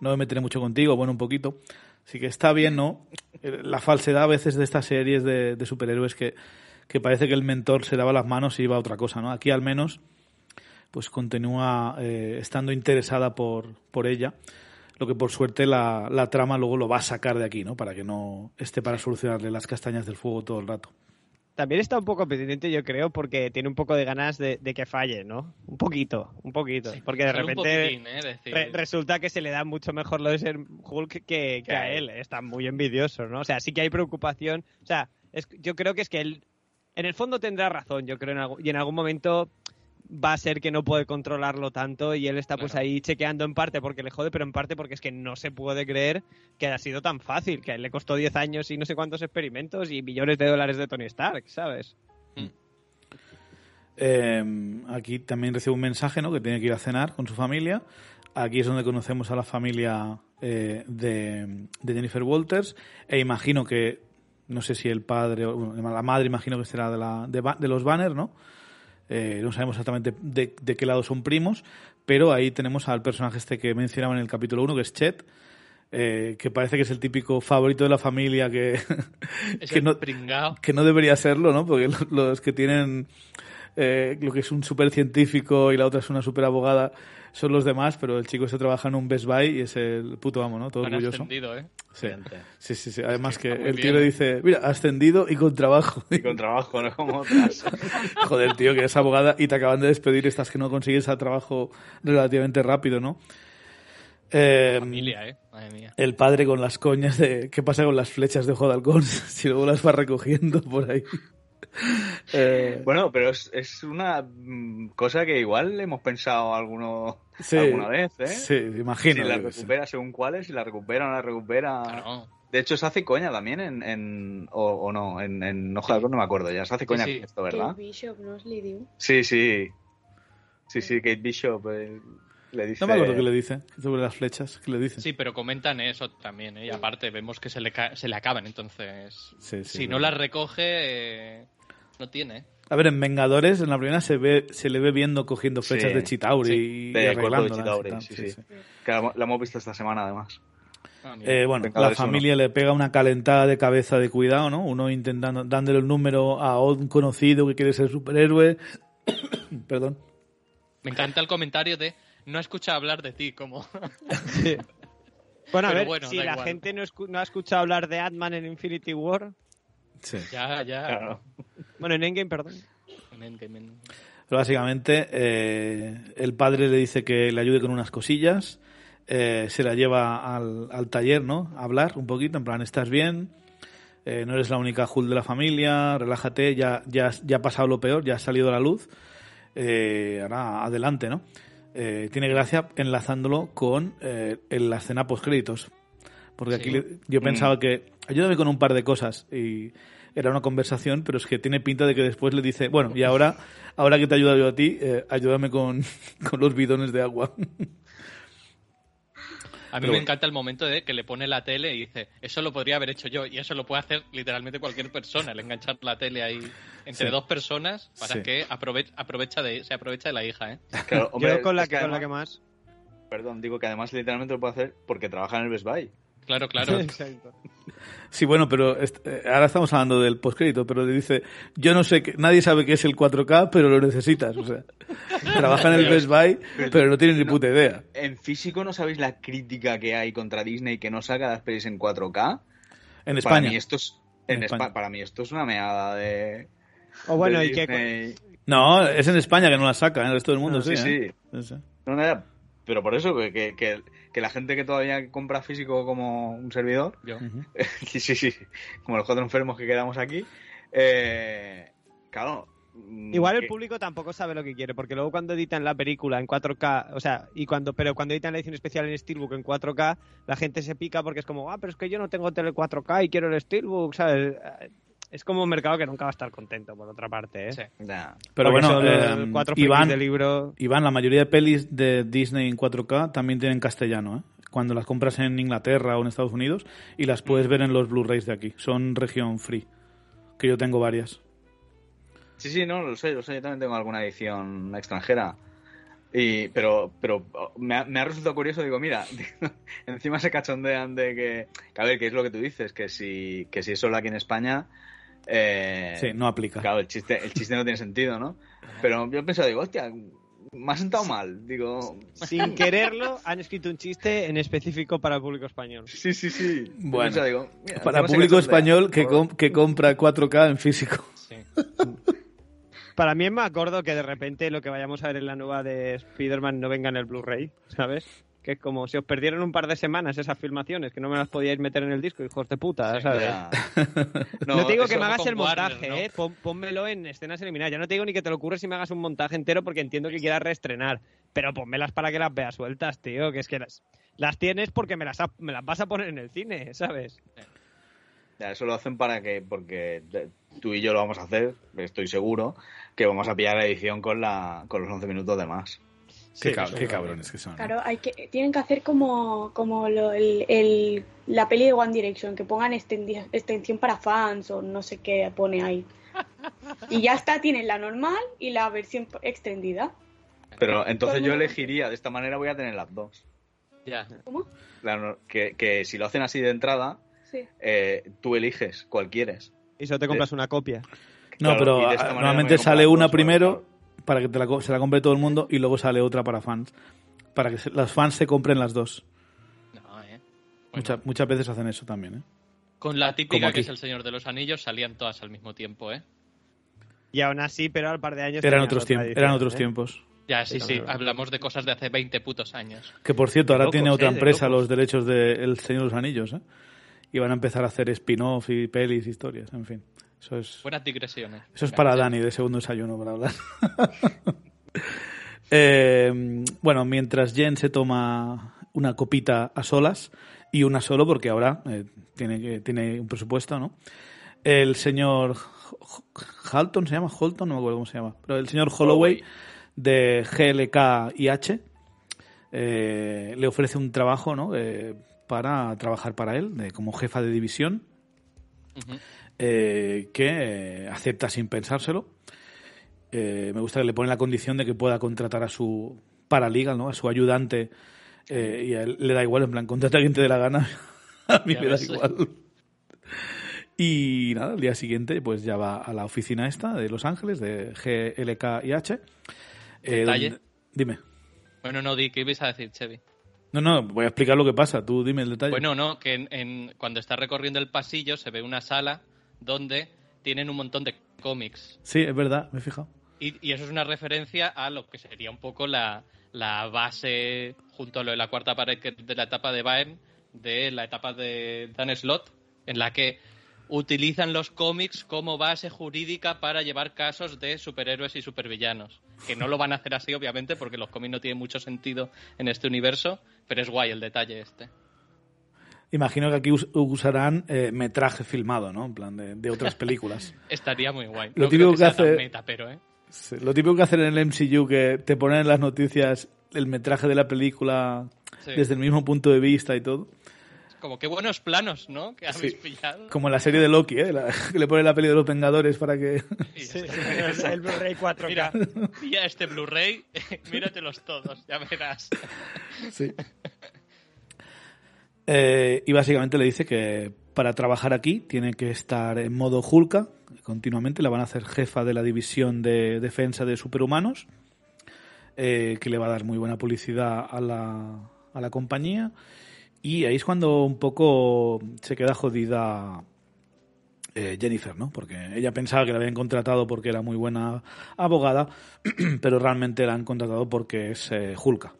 no me meteré mucho contigo, bueno, un poquito. Así que está bien, ¿no? Eh, La falsedad a veces de estas series de, de superhéroes que, que parece que el mentor se daba las manos y iba a otra cosa, ¿no? Aquí al menos, pues continúa eh, estando interesada por, por ella. Lo que por suerte la, la trama luego lo va a sacar de aquí, ¿no? Para que no esté para solucionarle las castañas del fuego todo el rato. También está un poco pendiente, yo creo, porque tiene un poco de ganas de, de que falle, ¿no? Un poquito, un poquito. porque de repente ¿eh? Decir, re- resulta que se le da mucho mejor lo de ser Hulk que, que a él. Está muy envidioso, ¿no? O sea, sí que hay preocupación. O sea, es- yo creo que es que él, en el fondo tendrá razón, yo creo, en y en algún momento va a ser que no puede controlarlo tanto y él está pues ahí chequeando en parte porque le jode, pero en parte porque es que no se puede creer que haya sido tan fácil, que a él le costó 10 años y no sé cuántos experimentos y millones de dólares de Tony Stark, ¿sabes? Eh, aquí también recibe un mensaje, ¿no? Que tiene que ir a cenar con su familia. Aquí es donde conocemos a la familia eh, de, de Jennifer Walters. E imagino que, no sé si el padre o bueno, la madre, imagino que será de, la, de, de los Banner, ¿no? Eh, no sabemos exactamente de, de qué lado son primos, pero ahí tenemos al personaje este que mencionaba en el capítulo 1, que es Chet, eh, que parece que es el típico favorito de la familia que, que no, que no debería serlo, ¿no? Porque lo- los que tienen eh, lo que es un super científico y la otra es una super abogada son los demás, pero el chico se trabaja en un Best Buy y es el puto amo, ¿no? Todo Han orgulloso. ascendido, ¿eh? Sí. Sí, sí, sí. Además que el tío bien. le dice, mira, ascendido y con trabajo. Y con trabajo, no como otras. Joder, tío, que es abogada y te acaban de despedir estas que no consigues a trabajo relativamente rápido, ¿no? Eh, Familia, ¿eh? Madre mía. el padre con las coñas de qué pasa con las flechas de ojo de halcón si luego las va recogiendo por ahí. Eh, Bueno, pero es, es una mm, cosa que igual hemos pensado alguno, sí, alguna vez, ¿eh? Sí, imagino. si la sí. recupera según cuáles, si la recupera o no la recupera. Claro. De hecho, se hace coña también en. en o, o no, en, en Ojo de no me acuerdo ya. Se hace coña sí. con esto, ¿verdad? Kate Bishop le dio. Sí, sí. Sí, sí, Kate Bishop eh, le dice. No me acuerdo qué le dice sobre las flechas. ¿Qué le dice? Sí, pero comentan eso también, ¿eh? Y aparte vemos que se le, ca- se le acaban, entonces... Sí, sí, si no las recoge, eh, no tiene. A ver, en Vengadores, en la primera se ve se le ve viendo cogiendo flechas Sí, de Chitauri sí, y, de de Chitauri, tal, sí, sí, sí. sí. Que la, la hemos visto esta semana, además. Ah. Eh, bueno, la familia le pega una calentada de cabeza de cuidado, ¿no? Uno intentando, dándole el número a un conocido que quiere ser superhéroe. Perdón. Me encanta el comentario de no he escuchado hablar de ti, como... Bueno, a Pero ver, bueno, si la igual. gente no, escu- no ha escuchado hablar de Ant-Man en Infinity War, Sí. ya, ya. Claro. bueno, en Endgame, perdón. En Endgame, en- Pero básicamente, eh, el padre le dice que le ayude con unas cosillas. eh, se la lleva al, al taller, ¿no? A hablar un poquito, en plan, ¿estás bien? eh, no eres la única Hulk de la familia, relájate, ya, ya, ya ha pasado lo peor, ya ha salido a la luz, eh, ahora adelante, ¿no? Eh, tiene gracia enlazándolo con eh, en la escena post créditos. Porque aquí le- yo Mm. pensaba que ayúdame con un par de cosas y era una conversación, pero es que tiene pinta de que después le dice, bueno, y ahora, ahora que te he ayudado yo a ti, eh, ayúdame con, con los bidones de agua. A mí Pero me encanta el momento de que le pone la tele y dice, eso lo podría haber hecho yo. Y eso lo puede hacer literalmente cualquier persona, el enganchar la tele ahí entre Sí. dos personas para Sí. que aprove- aprovecha de, se aprovecha de la hija, ¿eh? Claro, hombre, Yo con la, que, con la que más. Perdón, digo que además literalmente lo puede hacer porque trabaja en el Best Buy. Claro, claro. Exacto. Sí, bueno, pero est- eh, ahora estamos hablando del postcrédito, pero le dice, yo no sé, qué, nadie sabe qué es el 4K, pero lo necesitas. O sea, trabaja en el Best Buy, pero no tiene ni puta idea. En físico no sabéis la crítica que hay contra Disney que no saca las pelis en 4K. En Para España. mí esto es En en España. Espa- para mí esto es una meada de, O bueno, de y que. No, es en España que no la saca, en el resto del mundo No, sí. sí, ¿eh? Sí, sí. No, no, ya, pero por eso que, que, que- que la gente que todavía compra físico como un servidor, Yo. Ujú. sí, sí, sí, como los cuatro enfermos que quedamos aquí, eh, claro. mm, Igual el que- público tampoco sabe lo que quiere, porque luego cuando editan la película en 4K, o sea, y cuando, pero cuando editan la edición especial en Steelbook en 4K, la gente se pica porque es como, ah, pero es que yo no tengo tele 4K y quiero el Steelbook, ¿sabes? Es como un mercado que nunca va a estar contento, por otra parte, ¿eh? Sí. Pero Porque bueno, eh, eh, cuatro Iván, de libro. Iván, la mayoría de pelis de Disney en 4K también tienen castellano, ¿eh? Cuando las compras en Inglaterra o en Estados Unidos y las puedes ver en los Blu-rays de aquí. Son región free, que yo tengo varias. Sí, sí, no, lo sé, lo sé, yo también tengo alguna edición extranjera. Y, pero pero me ha, me ha resultado curioso, digo, mira, encima se cachondean de que, que, a ver, que es lo que tú dices, que si, que si es solo aquí en España, eh, Sí, no aplica. claro, el chiste, el chiste no tiene sentido, ¿no? Pero yo he pensado, digo, hostia, me ha sentado mal, digo, Sin quererlo, han escrito un chiste en específico para el público español. sí, sí, sí. Bueno, pensado, digo, mira, Para público español que, com- que compra 4K en físico. Sí. Para mí es más gordo que de repente lo que vayamos a ver en la nueva de Spider-Man no venga en el Blu-ray, ¿sabes? Que es como si os perdieron un par de semanas esas filmaciones, que no me las podíais meter en el disco, hijos de puta. No, te digo que me hagas el Warner, montaje, ¿no? ¿eh? Pon- pónmelo en escenas eliminadas. Ya no te digo ni que te lo ocurre si me hagas un montaje entero porque entiendo que quieras reestrenar. Pero pónmelas para que las veas sueltas, tío. Que es que las, las tienes porque me las, ha- me las vas a poner en el cine, ¿sabes? Ya, eso lo hacen para que, porque tú y yo lo vamos a hacer, estoy seguro, que vamos a pillar la edición con, la, con los 11 minutos de más. Qué, cab- cabrones que son. Claro, hay que, tienen que hacer como, como lo- el, el- la peli de One Direction, que pongan extensión para fans o no sé qué pone ahí. Y ya está, tienen la normal y la versión extendida. Pero entonces yo elegiría, de esta manera voy a tener las dos. Ya. ¿Cómo? La que, que si lo hacen así de entrada, Sí. eh, tú eliges cuál quieres. Y solo te compras una copia. No, Claro, pero y de esta manera normalmente sale una dos, primero para que te la, co- se la compre todo el mundo y luego sale otra para fans. Para que se- las fans se compren las dos. No, ¿eh? Bueno, Mucha- muchas veces hacen eso también, ¿eh? con la típica que es el Señor de los Anillos salían todas al mismo tiempo, ¿eh? Y aún así, pero al par de años. Eran otros, tiempos, eran otros ¿eh? tiempos. Ya, sí, Sí, hablamos de cosas de hace 20 putos años. Que por cierto, ahora locos, tiene otra ¿eh? Empresa los derechos de El Señor de los Anillos, ¿eh? Y van a empezar a hacer spin-off y pelis, historias, en fin. Eso es, Buenas digresiones. eso es para. Dani, de segundo desayuno, para hablar. Eh, bueno, mientras Jen se toma una copita a solas, y una solo, porque ahora eh, tiene, tiene un presupuesto, ¿no? El señor Halton, ¿se llama? Holton, no me acuerdo cómo se llama. Pero el señor Holloway, de GLK y H, eh, le ofrece un trabajo, ¿no? Eh, para trabajar para él, de, como jefa de división, Ujú. Eh, que eh, acepta sin pensárselo. Eh, me gusta que le pone la condición de que pueda contratar a su paralegal, ¿no? A su ayudante. eh, y a él le da igual, en plan, contrata a quien te dé la gana. a mí Ya me da ves. igual. Y nada, el día siguiente pues ya va a la oficina esta de Los Ángeles, de GLK y H. Detalle. donde- Dime. Bueno, no, di, ¿qué ibas a decir, Chevy? No, no, voy a explicar lo que pasa. Tú dime el detalle. Bueno, no, que en, en- cuando está recorriendo el pasillo se ve una sala donde tienen un montón de cómics. Sí, es verdad, me he fijado. Y, y eso es una referencia a lo que sería un poco la, la base, junto a lo de la cuarta pared que- de la etapa de Byrne, de la etapa de Dan Slott, en la que utilizan los cómics como base jurídica para llevar casos de superhéroes y supervillanos. Que no lo van a hacer así, obviamente, porque los cómics no tienen mucho sentido en este universo, pero es guay el detalle este. Imagino que aquí usarán eh, metraje filmado, ¿no? En plan de, otras películas. Estaría muy guay. Lo no típico que, que hace. Meta, pero, ¿eh? lo típico que hacen en el MCU, que te ponen en las noticias el metraje de la película desde el mismo punto de vista y todo. Como qué buenos planos, ¿no? Que habéis pillado. Como en la serie de Loki, ¿eh? que le pone la peli de los Vengadores para que... Sí, el, Blu-ray 4K. Mira, pilla este Blu-ray, míratelos todos, ya verás. Sí. Eh, y básicamente le dice que para trabajar aquí tiene que estar en modo Hulka continuamente. La van a hacer jefa de la división de defensa de superhumanos, eh, que le va a dar muy buena publicidad a la, a la compañía. Y ahí es cuando un poco se queda jodida eh, Jennifer, ¿no? Porque ella pensaba que la habían contratado porque era muy buena abogada, pero realmente la han contratado porque es Hulka.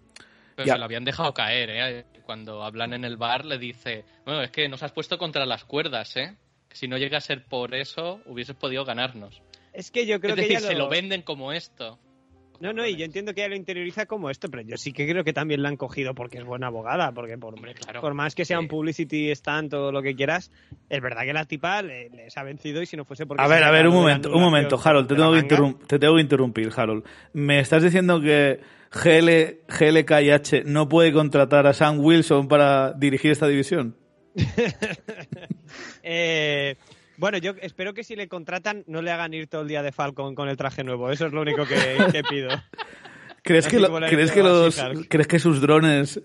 Pero se lo habían dejado caer, ¿eh? Cuando hablan en el bar le dice, bueno, es que nos has puesto contra las cuerdas, ¿eh? si no llega a ser por eso, hubieses podido ganarnos. Es que yo creo es que decir, se lo venden como esto. No, no, y yo entiendo que ella lo interioriza como esto, pero yo sí que creo que también la han cogido porque es buena abogada, porque por, por más que sea un publicity stand o lo que quieras, es verdad que la tipa les ha vencido y si no fuese porque... A ver, a ver, un momento, un momento, Harold, te tengo, que te tengo que interrumpir, Harold. ¿Me estás diciendo que GL, GLKH no puede contratar a Sam Wilson para dirigir esta división? eh, bueno, yo espero que si le contratan no le hagan ir todo el día de Falcon con el traje nuevo. Eso es lo único que, pido. ¿Crees que, ¿crees, que los, ¿Crees que sus drones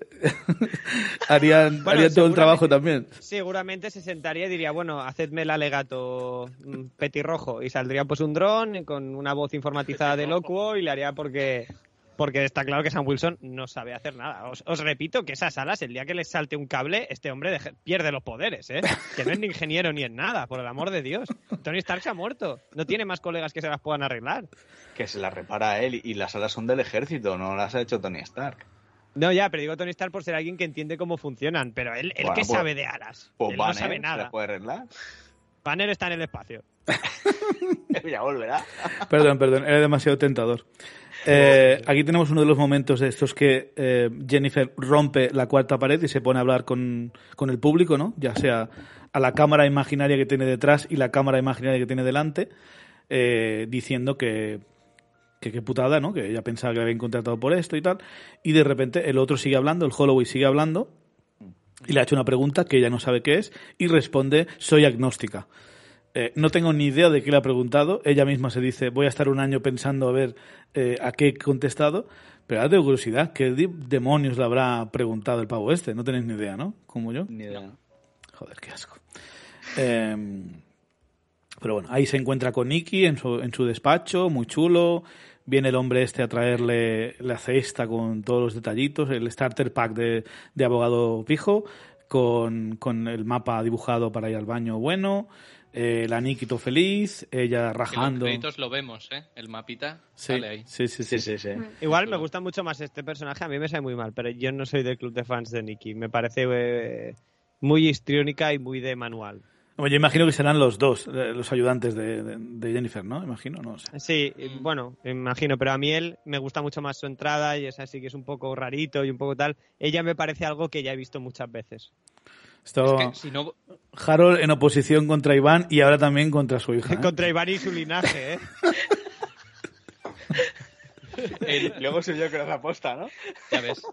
harían, todo el trabajo también? Seguramente se sentaría y diría, bueno, hacedme el alegato mm, petirrojo. Y saldría pues un dron con una voz informatizada de locuo y le haría porque porque está claro que Sam Wilson no sabe hacer nada. Os, repito que esas alas, el día que les salte un cable, este hombre pierde los poderes, ¿eh? Que no es ni ingeniero ni en nada, por el amor de Dios. Tony Stark se ha muerto. No tiene más colegas que se las puedan arreglar. Que se las repara él y las alas son del ejército, no las ha hecho Tony Stark. No, ya, pero digo Tony Stark por ser alguien que entiende cómo funcionan, pero él, él que pues, sabe de alas. Pues no sabe nada. ¿Se puede arreglar? Banner está en el espacio. ya volverá. Perdón, perdón, era demasiado tentador. Eh, aquí tenemos uno de los momentos de estos que eh, Jennifer rompe la cuarta pared y se pone a hablar con, el público, ¿no? Ya sea a la cámara imaginaria que tiene detrás y la cámara imaginaria que tiene delante, eh, diciendo que qué putada, ¿no? Que ella pensaba que le habían contratado por esto y tal. Y de repente el otro sigue hablando, el Holloway sigue hablando y le ha hecho una pregunta que ella no sabe qué es y responde, soy agnóstica. Eh, no tengo ni idea de qué le ha preguntado. Ella misma se dice, voy a estar un año pensando a ver eh, a qué he contestado. Pero ahora tengo curiosidad, ¿qué demonios le habrá preguntado el pavo este? No tenéis ni idea, ¿no? Como yo. Ni idea. Joder, qué asco. Em, pero bueno, ahí se encuentra con Nicky en su, en su despacho, muy chulo. Viene el hombre este a traerle la cesta con todos los detallitos, el starter pack de, de abogado pijo, con, con el mapa dibujado para ir al baño bueno eh, la Nikito feliz, ella rajando. En los lo vemos, ¿eh? El mapita sí, sale ahí. Sí sí, sí, sí, Igual me gusta mucho más este personaje, a mí me sale muy mal, pero yo no soy del club de fans de Nikki. Me parece eh, muy histriónica y muy de manual. yo imagino que serán los dos, eh, los ayudantes de, Jennifer, ¿no? Imagino, no sé. Sí, bueno, imagino, pero a mí él me gusta mucho más su entrada y es así que es un poco rarito y un poco tal. Ella me parece algo que ya he visto muchas veces. Esto, Harold en oposición contra Iván y ahora también contra su hija. ¿eh? contra Iván y su linaje, ¿eh? Luego soy yo que lo aposta, ¿no? Ya ves.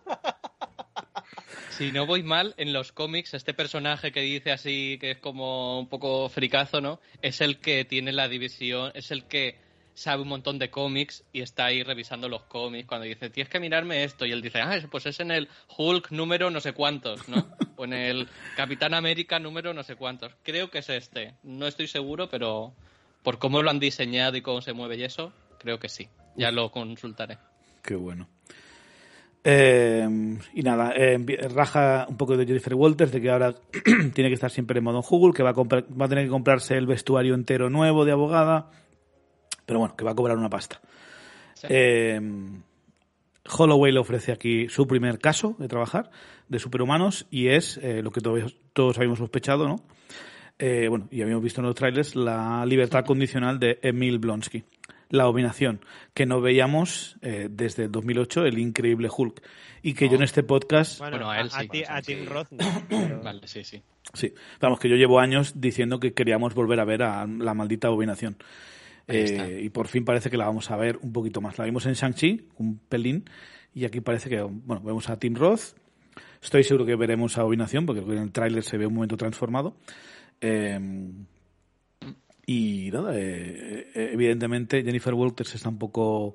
Si no voy mal, en los cómics, este personaje que dice así, que es como un poco fricazo, ¿no? Es el que tiene la división, es el que sabe un montón de cómics y está ahí revisando los cómics cuando dice, tienes que mirarme esto. Y él dice, ah, pues es en el Hulk número no sé cuántos, ¿no? o en el Capitán América número no sé cuántos. Creo que es este. No estoy seguro, pero por cómo lo han diseñado y cómo se mueve y eso, creo que sí. Ya lo consultaré. Qué bueno. Eh, y nada, eh, raja un poco de Jennifer Walters de que ahora tiene que estar siempre en modo Google, que va a, va a tener que comprarse el vestuario entero nuevo de abogada, pero bueno, que va a cobrar una pasta. Eh, Holloway le ofrece aquí su primer caso de trabajar de superhumanos y es eh, lo que todos, todos habíamos sospechado, ¿no? Eh, bueno, y habíamos visto en los trailers la libertad condicional de Emil Blonsky. La Abominación, que no veíamos eh, desde 2008, el increíble Hulk. Y que yo en este podcast. Bueno, a él sí. ti- a Sí. Tim Roth no, pero- Vale, sí, sí. Sí, vamos, que yo llevo años diciendo que queríamos volver a ver a la maldita Abominación. Eh, y por fin parece que la vamos a ver un poquito más. La vimos en Shang-Chi, un pelín, y aquí parece que, bueno, vemos a Tim Roth. Estoy seguro que veremos a Abominación, porque en el tráiler se ve un momento transformado. Eh, y nada, eh, eh, evidentemente Jennifer Walters está un poco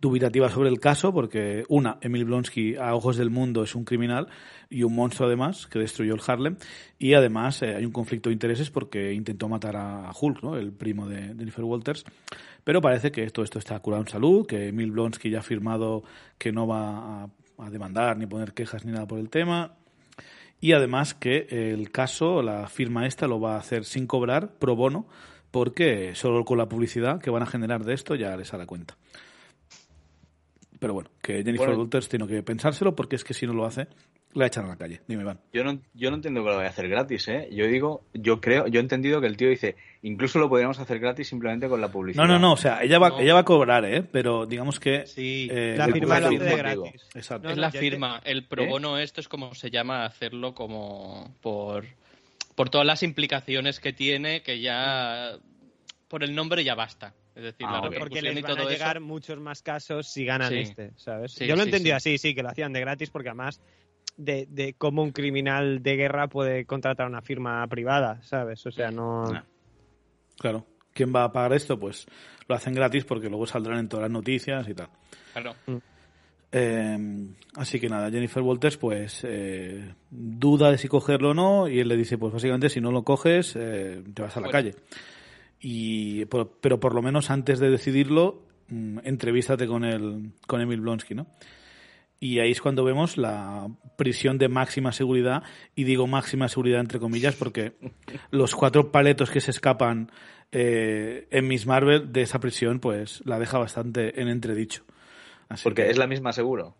dubitativa sobre el caso porque, una, Emil Blonsky a ojos del mundo es un criminal y un monstruo además que destruyó el Harlem y además eh, hay un conflicto de intereses porque intentó matar a Hulk, ¿no? el primo de Jennifer Walters. Pero parece que todo esto está curado en salud, que Emil Blonsky ya ha firmado que no va a, a demandar ni poner quejas ni nada por el tema. Y además que el caso, la firma esta, lo va a hacer sin cobrar, pro bono, porque solo con la publicidad que van a generar de esto ya les hará cuenta. Pero bueno, que Jennifer Bueno. Walters tiene que pensárselo porque es que si no lo hace, la echan a la calle. Dime, Iván. Yo no, yo no entiendo que lo vaya a hacer gratis, ¿eh? Yo digo, yo creo, yo he entendido que el tío dice, incluso lo podríamos hacer gratis simplemente con la publicidad. No, no, no, o sea, ella va, No. ella va a cobrar, ¿eh? Pero digamos que... Sí. eh, La firma lo hace de gratis. Exacto. No, es la firma. El pro ¿Eh? bono esto es como se llama hacerlo como por, por todas las implicaciones que tiene, que ya por el nombre ya basta. Es decir, Ah, la ok. Porque les y van todo a llegar eso. muchos más casos si ganan Sí. este, ¿sabes? Sí, Yo lo he sí, entendido sí. así, sí, que lo hacían de gratis porque además de, de cómo un criminal de guerra puede contratar una firma privada, ¿sabes? O sea, no... No. Claro. ¿Quién va a pagar esto? Pues lo hacen gratis porque luego saldrán en todas las noticias y tal. Claro. Eh, así que nada, Jennifer Walters pues eh, duda de si cogerlo o no y él le dice pues básicamente si no lo coges eh, te vas a la calle. Y, por- pero por lo menos antes de decidirlo mm, entrevístate con el con Emil Blonsky, ¿no? Y ahí es cuando vemos la prisión de máxima seguridad y digo máxima seguridad entre comillas porque los cuatro paletos que se escapan eh, en Miss Marvel de esa prisión pues la deja bastante en entredicho. Así Porque que- es la misma seguro.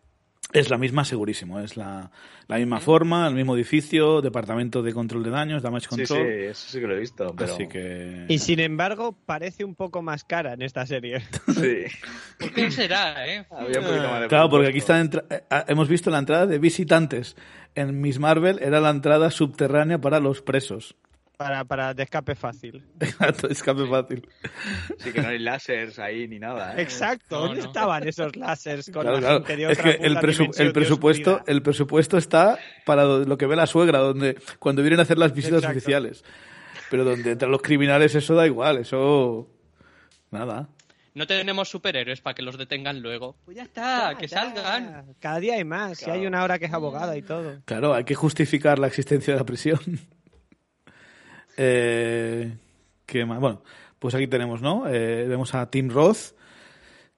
Es la misma, segurísimo. Es la, la misma forma, el mismo edificio, departamento de control de daños, damage Sí, sí, control. eso sí que lo he visto, pero... Así que. Y sin embargo, parece un poco más cara en esta serie. Sí. ¿Por qué será, eh? Había un poquito más de Claro, porque aquí está entra- eh, hemos visto la entrada de visitantes. En Miss Marvel era la entrada subterránea para los presos. Para, para de escape fácil. Exacto, escape fácil. Sí que no hay láseres ahí ni nada, ¿eh? Exacto, No, ¿dónde no. estaban esos láseres con Claro, la claro. gente de Es que el, presu- presupuesto, el presupuesto está para lo que ve la suegra, donde cuando vienen a hacer las visitas Exacto. oficiales. Pero donde entran los criminales, eso da igual, eso. Nada. No tenemos superhéroes para que los detengan luego. Pues ya está, Ya, que ya. salgan. Cada día hay más. Si hay una hora que es abogada y todo. Claro, hay que justificar la existencia de la prisión. Eh, ¿Qué más? Bueno, pues aquí tenemos, ¿no? Eh, vemos a Tim Roth,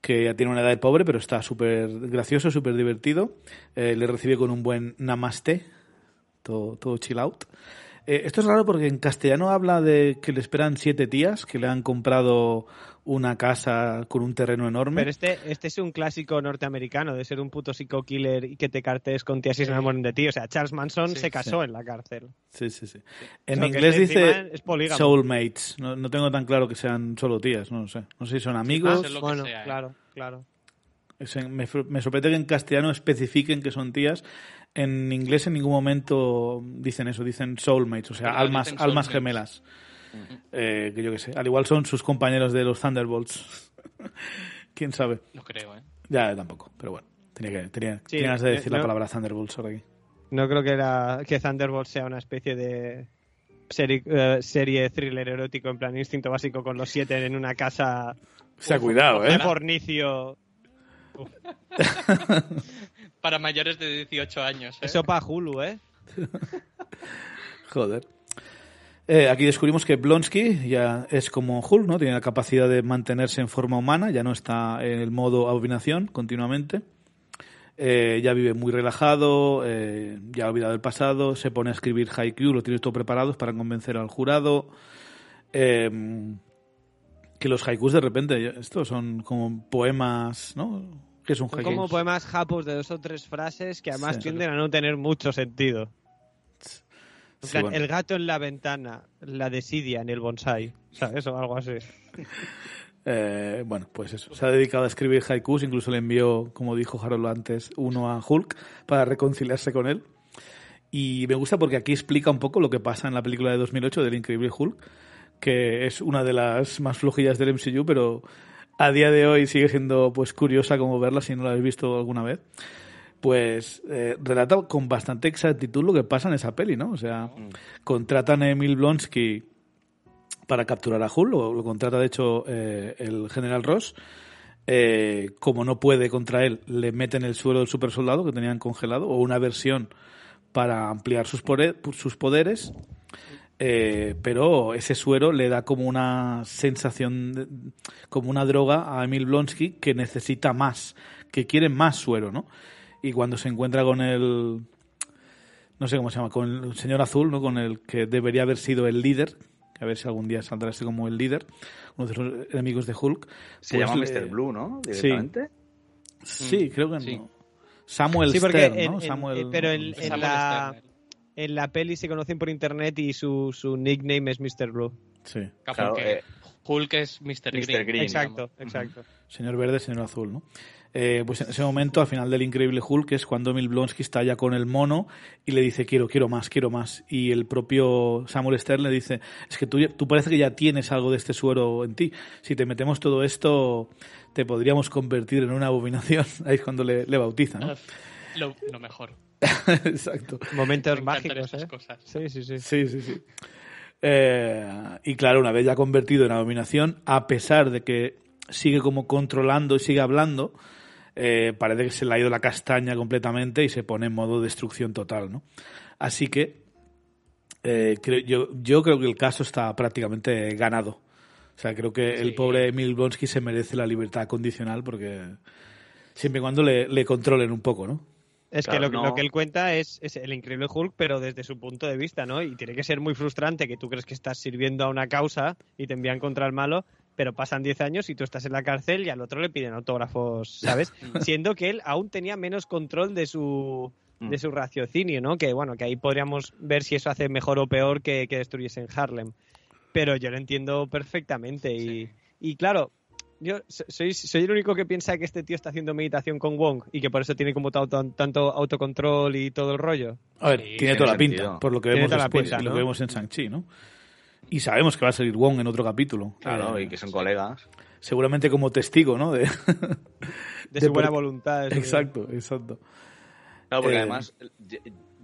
que ya tiene una edad de pobre, pero está súper gracioso, súper divertido. Eh, le recibe con un buen namaste, todo, todo chill out. Eh, esto es raro porque en castellano habla de que le esperan siete tías que le han comprado una casa con un terreno enorme. Pero este, este es un clásico norteamericano de ser un puto psico killer y que te cartees con tías y se enamoren de ti. O sea, Charles Manson Sí, se casó sí. en la cárcel. Sí, sí, sí. En inglés dice soulmates. No, no tengo tan claro que sean solo tías, no sé. No sé si son amigos. que bueno, sea, ¿eh? claro, claro. Me, me sorprende que en castellano especifiquen que son tías. En inglés en ningún momento dicen eso, dicen soulmates, o sea, Pero almas, almas gemelas. Eh, que yo qué sé. Al igual son sus compañeros de los Thunderbolts. ¿Quién sabe? No creo, eh. Ya, tampoco, pero bueno. Tenía que, tenía, Sí, ganas de eh, decir la no. palabra Thunderbolts ahora aquí. No creo que, la, que Thunderbolt sea una especie de serie, eh, serie thriller erótico en plan instinto básico con los siete en una casa Se ha cuidado, de ¿eh? fornicio. Para mayores de 18 años, eh. Eso para Hulu, ¿eh? Joder. Eh, aquí descubrimos que Blonsky ya es como Hulk, ¿no? Tiene la capacidad de mantenerse en forma humana, ya no está en el modo abominación continuamente. Eh, ya vive muy relajado, eh, ya ha olvidado el pasado, se pone a escribir haiku, lo tiene todo preparado para convencer al jurado. Eh, que los haikus de repente, estos son como poemas, ¿no? ¿Qué es un Son como poemas japos de dos o tres frases que además Sí. tienden a no tener mucho sentido. En Sí, plan, bueno. El gato en la ventana, la desidia en el bonsai, ¿sabes? O algo así. Eh, bueno, pues eso. Se ha dedicado a escribir haikus, incluso le envió, como dijo Harold antes, uno a Hulk para reconciliarse con él. Y me gusta porque aquí explica un poco lo que pasa en la película de 2008 del Increíble Hulk, que es una de las más flojillas del MCU, pero a día de hoy sigue siendo pues curiosa como verla si no la habéis visto alguna vez. Pues eh, relata con bastante exactitud lo que pasa en esa peli, ¿no? O sea, contratan a Emil Blonsky para capturar a Hulk, lo, lo contrata de hecho eh, el general Ross. Eh, como no puede contra él, le meten el suelo del super soldado que tenían congelado, o una versión para ampliar sus poderes. Eh, pero ese suero le da como una sensación, de- como una droga a Emil Blonsky que necesita más, que quiere más suero, ¿no? Y cuando se encuentra con el, no sé cómo se llama, con el señor azul, ¿no? Con el que debería haber sido el líder, a ver si algún día saldrá este como el líder, uno de los enemigos de Hulk. Se pues llama le- Mr. Blue, ¿no? Sí. Directamente. Sí, Mm, creo que sí. no. Samuel Sí, Stern, en- ¿no? en- Samuel- eh, pero en- en Samuel la- Stern. En la peli se conocen por internet y su, su nickname es Mr. Blue. Sí. Claro, porque eh, Hulk es Mr. Mr. Green. Exacto, exacto. Señor verde, señor azul, ¿no? Eh, pues en ese momento, al final del Increíble Hulk, es cuando Emil Blonsky está ya con el mono y le dice, quiero, quiero más, quiero más. Y el propio Samuel Stern le dice, es que tú, tú parece que ya tienes algo de este suero en ti. Si te metemos todo esto, te podríamos convertir en una abominación. Ahí es cuando le, le bautiza, ¿no? Lo, lo mejor. Exacto. Momentos Me mágicos, esas ¿eh? cosas. Sí, sí, sí. Sí, sí, sí. Eh, y claro, una vez ya convertido en abominación, a pesar de que sigue como controlando y sigue hablando, eh, parece que se le ha ido la castaña completamente y se pone en modo destrucción total, ¿no? Así que eh, creo- yo, yo creo que el caso está prácticamente ganado. O sea, creo que el pobre Emil Blonsky se merece la libertad condicional porque siempre y cuando le, le controlen un poco, ¿no? Es Claro, que lo, no. lo que él cuenta es, es el increíble Hulk, pero desde su punto de vista, ¿no? Y tiene que ser muy frustrante que tú crees que estás sirviendo a una causa y te envían contra el malo, pero pasan 10 años y tú estás en la cárcel y al otro le piden autógrafos, ¿sabes? Siendo que él aún tenía menos control de su de su raciocinio, ¿no? Que bueno, que ahí podríamos ver si eso hace mejor o peor que, que destruyesen Harlem. Pero yo lo entiendo perfectamente y, y claro, yo so- soy, soy el único que piensa que este tío está haciendo meditación con Wong y que por eso tiene como tanto, tanto autocontrol y todo el rollo. A ver, Sí, tiene tiene toda la pinta, sentido. por lo que Tiene vemos después pinta, y lo ¿no? que vemos en Shang-Chi, ¿no? Y sabemos que va a salir Wong en otro capítulo. Claro, Eh, y que son colegas. Seguramente como testigo, ¿no? De, De, De su buena voluntad. exacto, exacto. Claro, porque Eh, además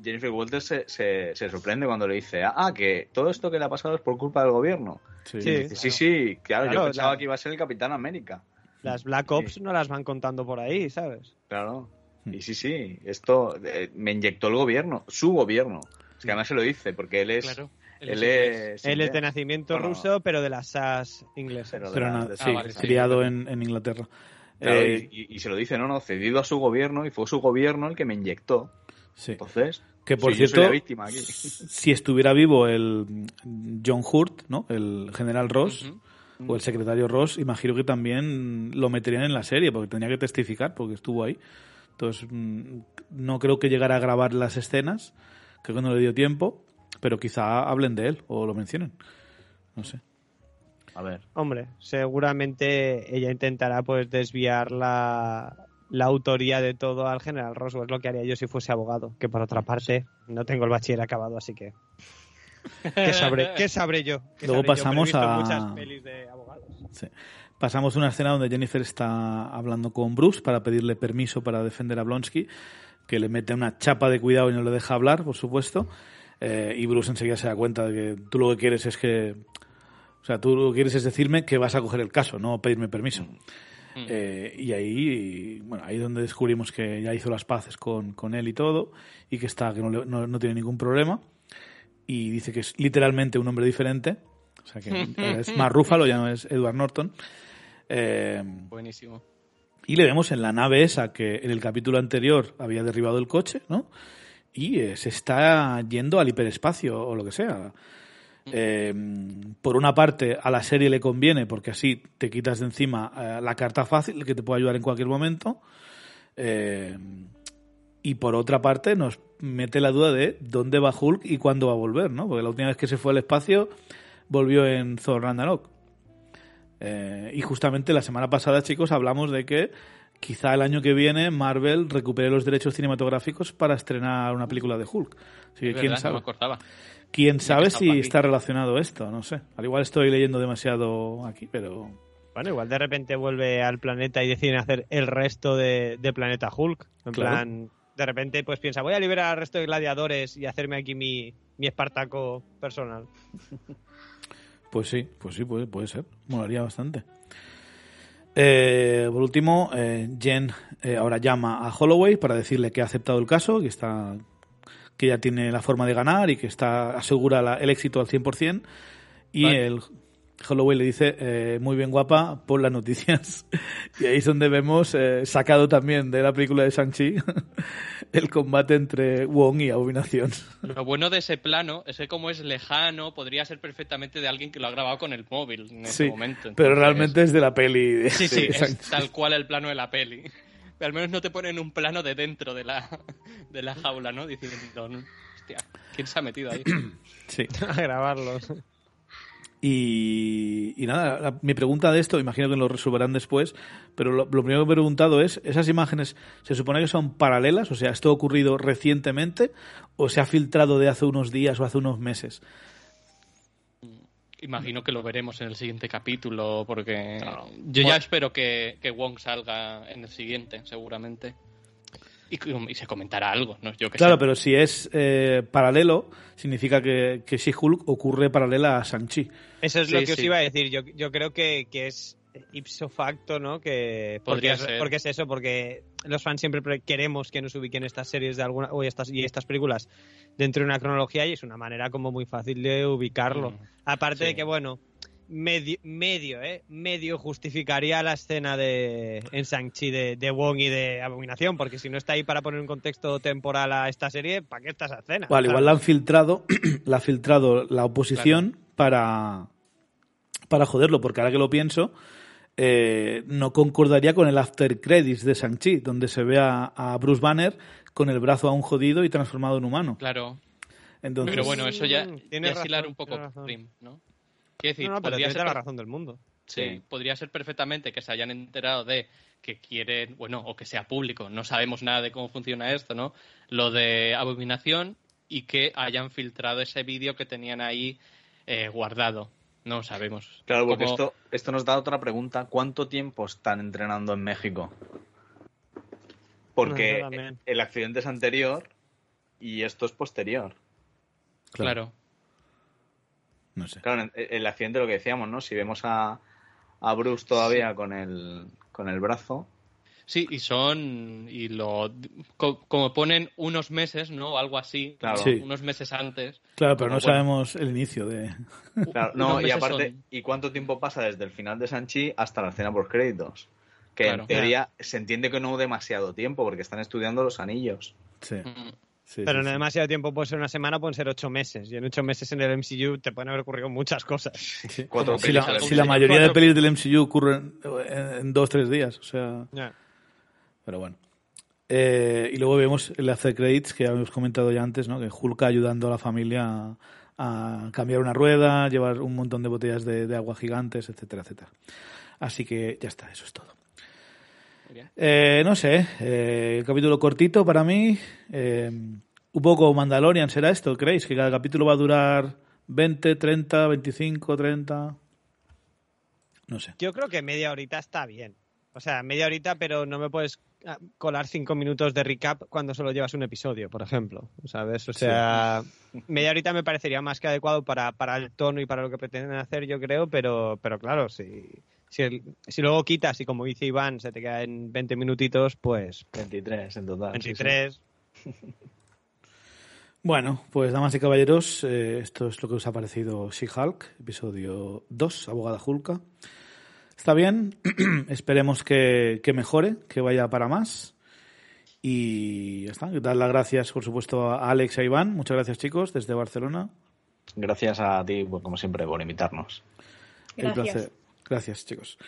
Jennifer Walters se, se, se sorprende cuando le dice, ah, que todo esto que le ha pasado es por culpa del gobierno. Sí. Sí. Dice, sí, sí, claro, Claro, yo pensaba que iba a ser el Capitán América. Las Black Ops no las van contando por ahí, ¿sabes? Claro. Hmm. Y sí, sí, esto eh, me inyectó el gobierno, su gobierno. Es que además se lo dice, porque él es... Claro. Él Él es... Él es de nacimiento Bueno, ruso, pero de las SAS inglesas. Pero sí, Ah, vale, sí, criado en, en Inglaterra. Claro, Eh, y, y- y se lo dice, no, no, cedido a su gobierno y fue su gobierno el que me inyectó. sí. Entonces, Que por sí, yo soy cierto, la víctima aquí. si estuviera vivo el John Hurt, ¿no? El general Ross o el secretario Ross, imagino que también lo meterían en la serie porque tenía que testificar porque estuvo ahí. Entonces, mm, no creo que llegara a grabar las escenas, creo que no le dio tiempo, pero quizá hablen de él o lo mencionen. No sé. A ver. Hombre, seguramente ella intentará pues desviar la, la autoría de todo al general Roswell. Es lo que haría yo si fuese abogado. Que por otra parte, no tengo el bachiller acabado, así que. ¿Qué sabré, qué sabré yo? ¿Qué Luego sabré pasamos a- muchas pelis de abogados. Sí. Pasamos a una escena donde Jennifer está hablando con Bruce para pedirle permiso para defender a Blonsky, que le mete una chapa de cuidado y no le deja hablar, por supuesto. Eh, y Bruce enseguida se da cuenta de que tú lo que quieres es que. O sea, tú lo que quieres es decirme que vas a coger el caso, no pedirme permiso. Eh, y ahí, bueno, ahí es donde descubrimos que ya hizo las paces con, con él y todo, y que está, que no, no- no tiene ningún problema. Y dice que es literalmente un hombre diferente. O sea, que es más Rúfalo, ya no es Edward Norton. Eh, Buenísimo. y le vemos en la nave esa que en el capítulo anterior había derribado el coche, ¿no? Y eh, se está yendo al hiperespacio o lo que sea. Eh, por una parte, a la serie le conviene porque así te quitas de encima eh, la carta fácil que te puede ayudar en cualquier momento. Eh, Y por otra parte nos mete la duda de dónde va Hulk y cuándo va a volver, ¿no? Porque la última vez que se fue al espacio volvió en Thor Ragnarok. Eh, y justamente la semana pasada, chicos, hablamos de que quizá el año que viene Marvel recupere los derechos cinematográficos para estrenar una película de Hulk. Así que quién verdad, sabe. no me acordaba. Quién sabe si aquí. está relacionado esto, no sé. Al igual estoy leyendo demasiado aquí, pero Bueno, igual de repente vuelve al planeta y deciden hacer el resto de, de Planeta Hulk. En Claro. plan, de repente pues piensa, voy a liberar al resto de gladiadores y hacerme aquí mi, mi Espartaco personal. Pues sí, pues sí, puede, puede ser. Molaría bastante. Eh, por último, eh, Jen eh, ahora llama a Holloway para decirle que ha aceptado el caso, que está que ya tiene la forma de ganar y que está asegura la- el éxito al 100%. Y Vale. el Holloway le dice, eh, muy bien guapa, pon las noticias. y ahí es donde vemos, eh, sacado también de la película de Shang-Chi, el combate entre Wong y Abominación. Lo bueno de ese plano es que como es lejano, podría ser perfectamente de alguien que lo ha grabado con el móvil en ese Sí, momento. pero Entonces, realmente es de la peli. de- Sí, sí, de es tal cual el plano de la peli. Pero al menos no te ponen un plano de dentro de la, de la jaula, ¿no? Diciendo, "No, hostia, ¿quién se ha metido ahí? Sí. a grabarlos. Y, y nada, la- mi pregunta de esto, imagino que lo resolverán después, pero lo, lo primero que me he preguntado es, ¿esas imágenes se supone que son paralelas? O sea, ¿esto ha ocurrido recientemente o se ha filtrado de hace unos días o hace unos meses? Imagino que lo veremos en el siguiente capítulo, porque yo Bueno. ya espero que, que Wong salga en el siguiente, seguramente. Y, y se comentará algo, ¿no? Yo que Claro, sé. pero si es eh, paralelo, significa que, que She-Hulk ocurre paralela a Shang-Chi. Eso es Sí, lo que os iba a decir. Yo, yo creo que, que es ipso facto, ¿no? Que Podría porque, es- ser. porque es eso, porque los fans siempre pre- queremos que nos ubiquen estas series de alguna o estas y estas películas dentro de una cronología y es una manera como muy fácil de ubicarlo. Mm, Aparte sí. de que bueno, medio, medio, eh, medio justificaría la escena de en Shang-Chi de, de Wong y de Abominación, porque si no está ahí para poner un contexto temporal a esta serie, ¿para qué está esa escena? Vale, igual la han filtrado, la ha filtrado la oposición para, para joderlo, porque ahora que lo pienso, eh, no concordaría con el after credits de Shang-Chi, donde se ve a, a Bruce Banner con el brazo aún jodido y transformado en humano. Claro. Entonces, Pero bueno, eso ya, Mm, razón, un poco prim, ¿no? Quiero decir, No, no, pero podría ser la razón del mundo. Sí, Sí. podría ser perfectamente que se hayan enterado de que quieren, bueno, o que sea público, no sabemos nada de cómo funciona esto, ¿no? Lo de abominación y que hayan filtrado ese vídeo que tenían ahí eh, guardado. No sabemos. Claro, porque Como- esto, esto nos da otra pregunta. ¿Cuánto tiempo están entrenando en México? Porque el accidente es anterior y esto es posterior. Claro. no sé. Claro, el, el accidente lo que decíamos, ¿no? Si vemos a, a Bruce todavía con, el, con el brazo. Sí, y son, y lo, co- como ponen unos meses, ¿no? Algo así, Claro. Sí. unos meses antes. Claro, pero no Bueno. sabemos el inicio de... Claro, no, y aparte, son- ¿y cuánto tiempo pasa desde el final de Sanchi hasta la escena por créditos? Que Claro. en teoría se entiende que no demasiado tiempo porque están estudiando los anillos. Sí, Mm. sí, Pero sí, no sí. demasiado tiempo, puede ser una semana, pueden ser ocho meses. Y en ocho meses en el MCU te pueden haber ocurrido muchas cosas. Sí. Cuatro Si la, si la mayoría de pelis del MCU ocurren en, en dos, tres días, o sea... Pero bueno. Eh, y luego vemos el after credits que habíamos comentado ya antes, ¿no? Que Hulk ayudando a la familia a, a cambiar una rueda, llevar un montón de botellas de, de agua gigantes, etcétera, etcétera. Así que ya está, eso es todo. Eh, no sé, eh, el capítulo cortito para mí. eh, un poco Mandalorian será esto, ¿creéis? Que cada capítulo va a durar 20, 30, 25, 30. No sé. Yo creo que media horita está bien. O sea, media horita, pero no me puedes ah, colar cinco minutos de recap cuando solo llevas un episodio, por ejemplo. ¿Sabes? O sea, media horita me parecería más que adecuado para, para el tono y para lo que pretenden hacer, yo creo, pero, pero claro, si, si, el- si luego quitas y como dice Iván, se te queda en 20 minutitos, pues 23 en total. sí, sí. 23. Bueno, pues damas y caballeros, eh, esto es lo que os ha parecido She-Hulk, episodio 2, Abogada Hulka. Está bien, esperemos que, que mejore, que vaya para más. Y ya está, dar las gracias, por supuesto, a Alex y a Iván. Muchas gracias, chicos, desde Barcelona. Gracias a ti, como siempre, por invitarnos. El Gracias. placer. Gracias, chicos.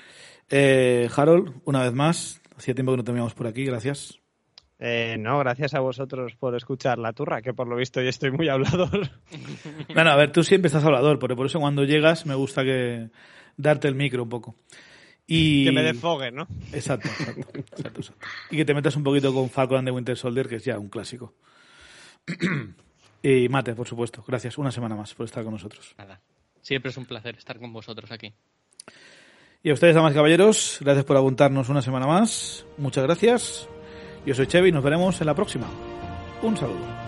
Eh, Harold, una vez más, hacía tiempo que no te veíamos por aquí, gracias. Eh, no, gracias a vosotros por escuchar la turra, que por lo visto yo estoy muy hablador. Bueno, a ver, tú siempre estás hablador, pero por eso cuando llegas me gusta que darte el micro un poco. Y... Que me desfogue, ¿no? Exacto, exacto, exacto, exacto. Y que te metas un poquito con Falcon and the Winter Soldier, que es ya un clásico. y Mate, por supuesto. Gracias una semana más por estar con nosotros. Nada. Siempre es un placer estar con vosotros aquí. Y a ustedes, damas y caballeros, gracias por apuntarnos una semana más. Muchas gracias. Yo soy Chevy y nos veremos en la próxima. Un saludo.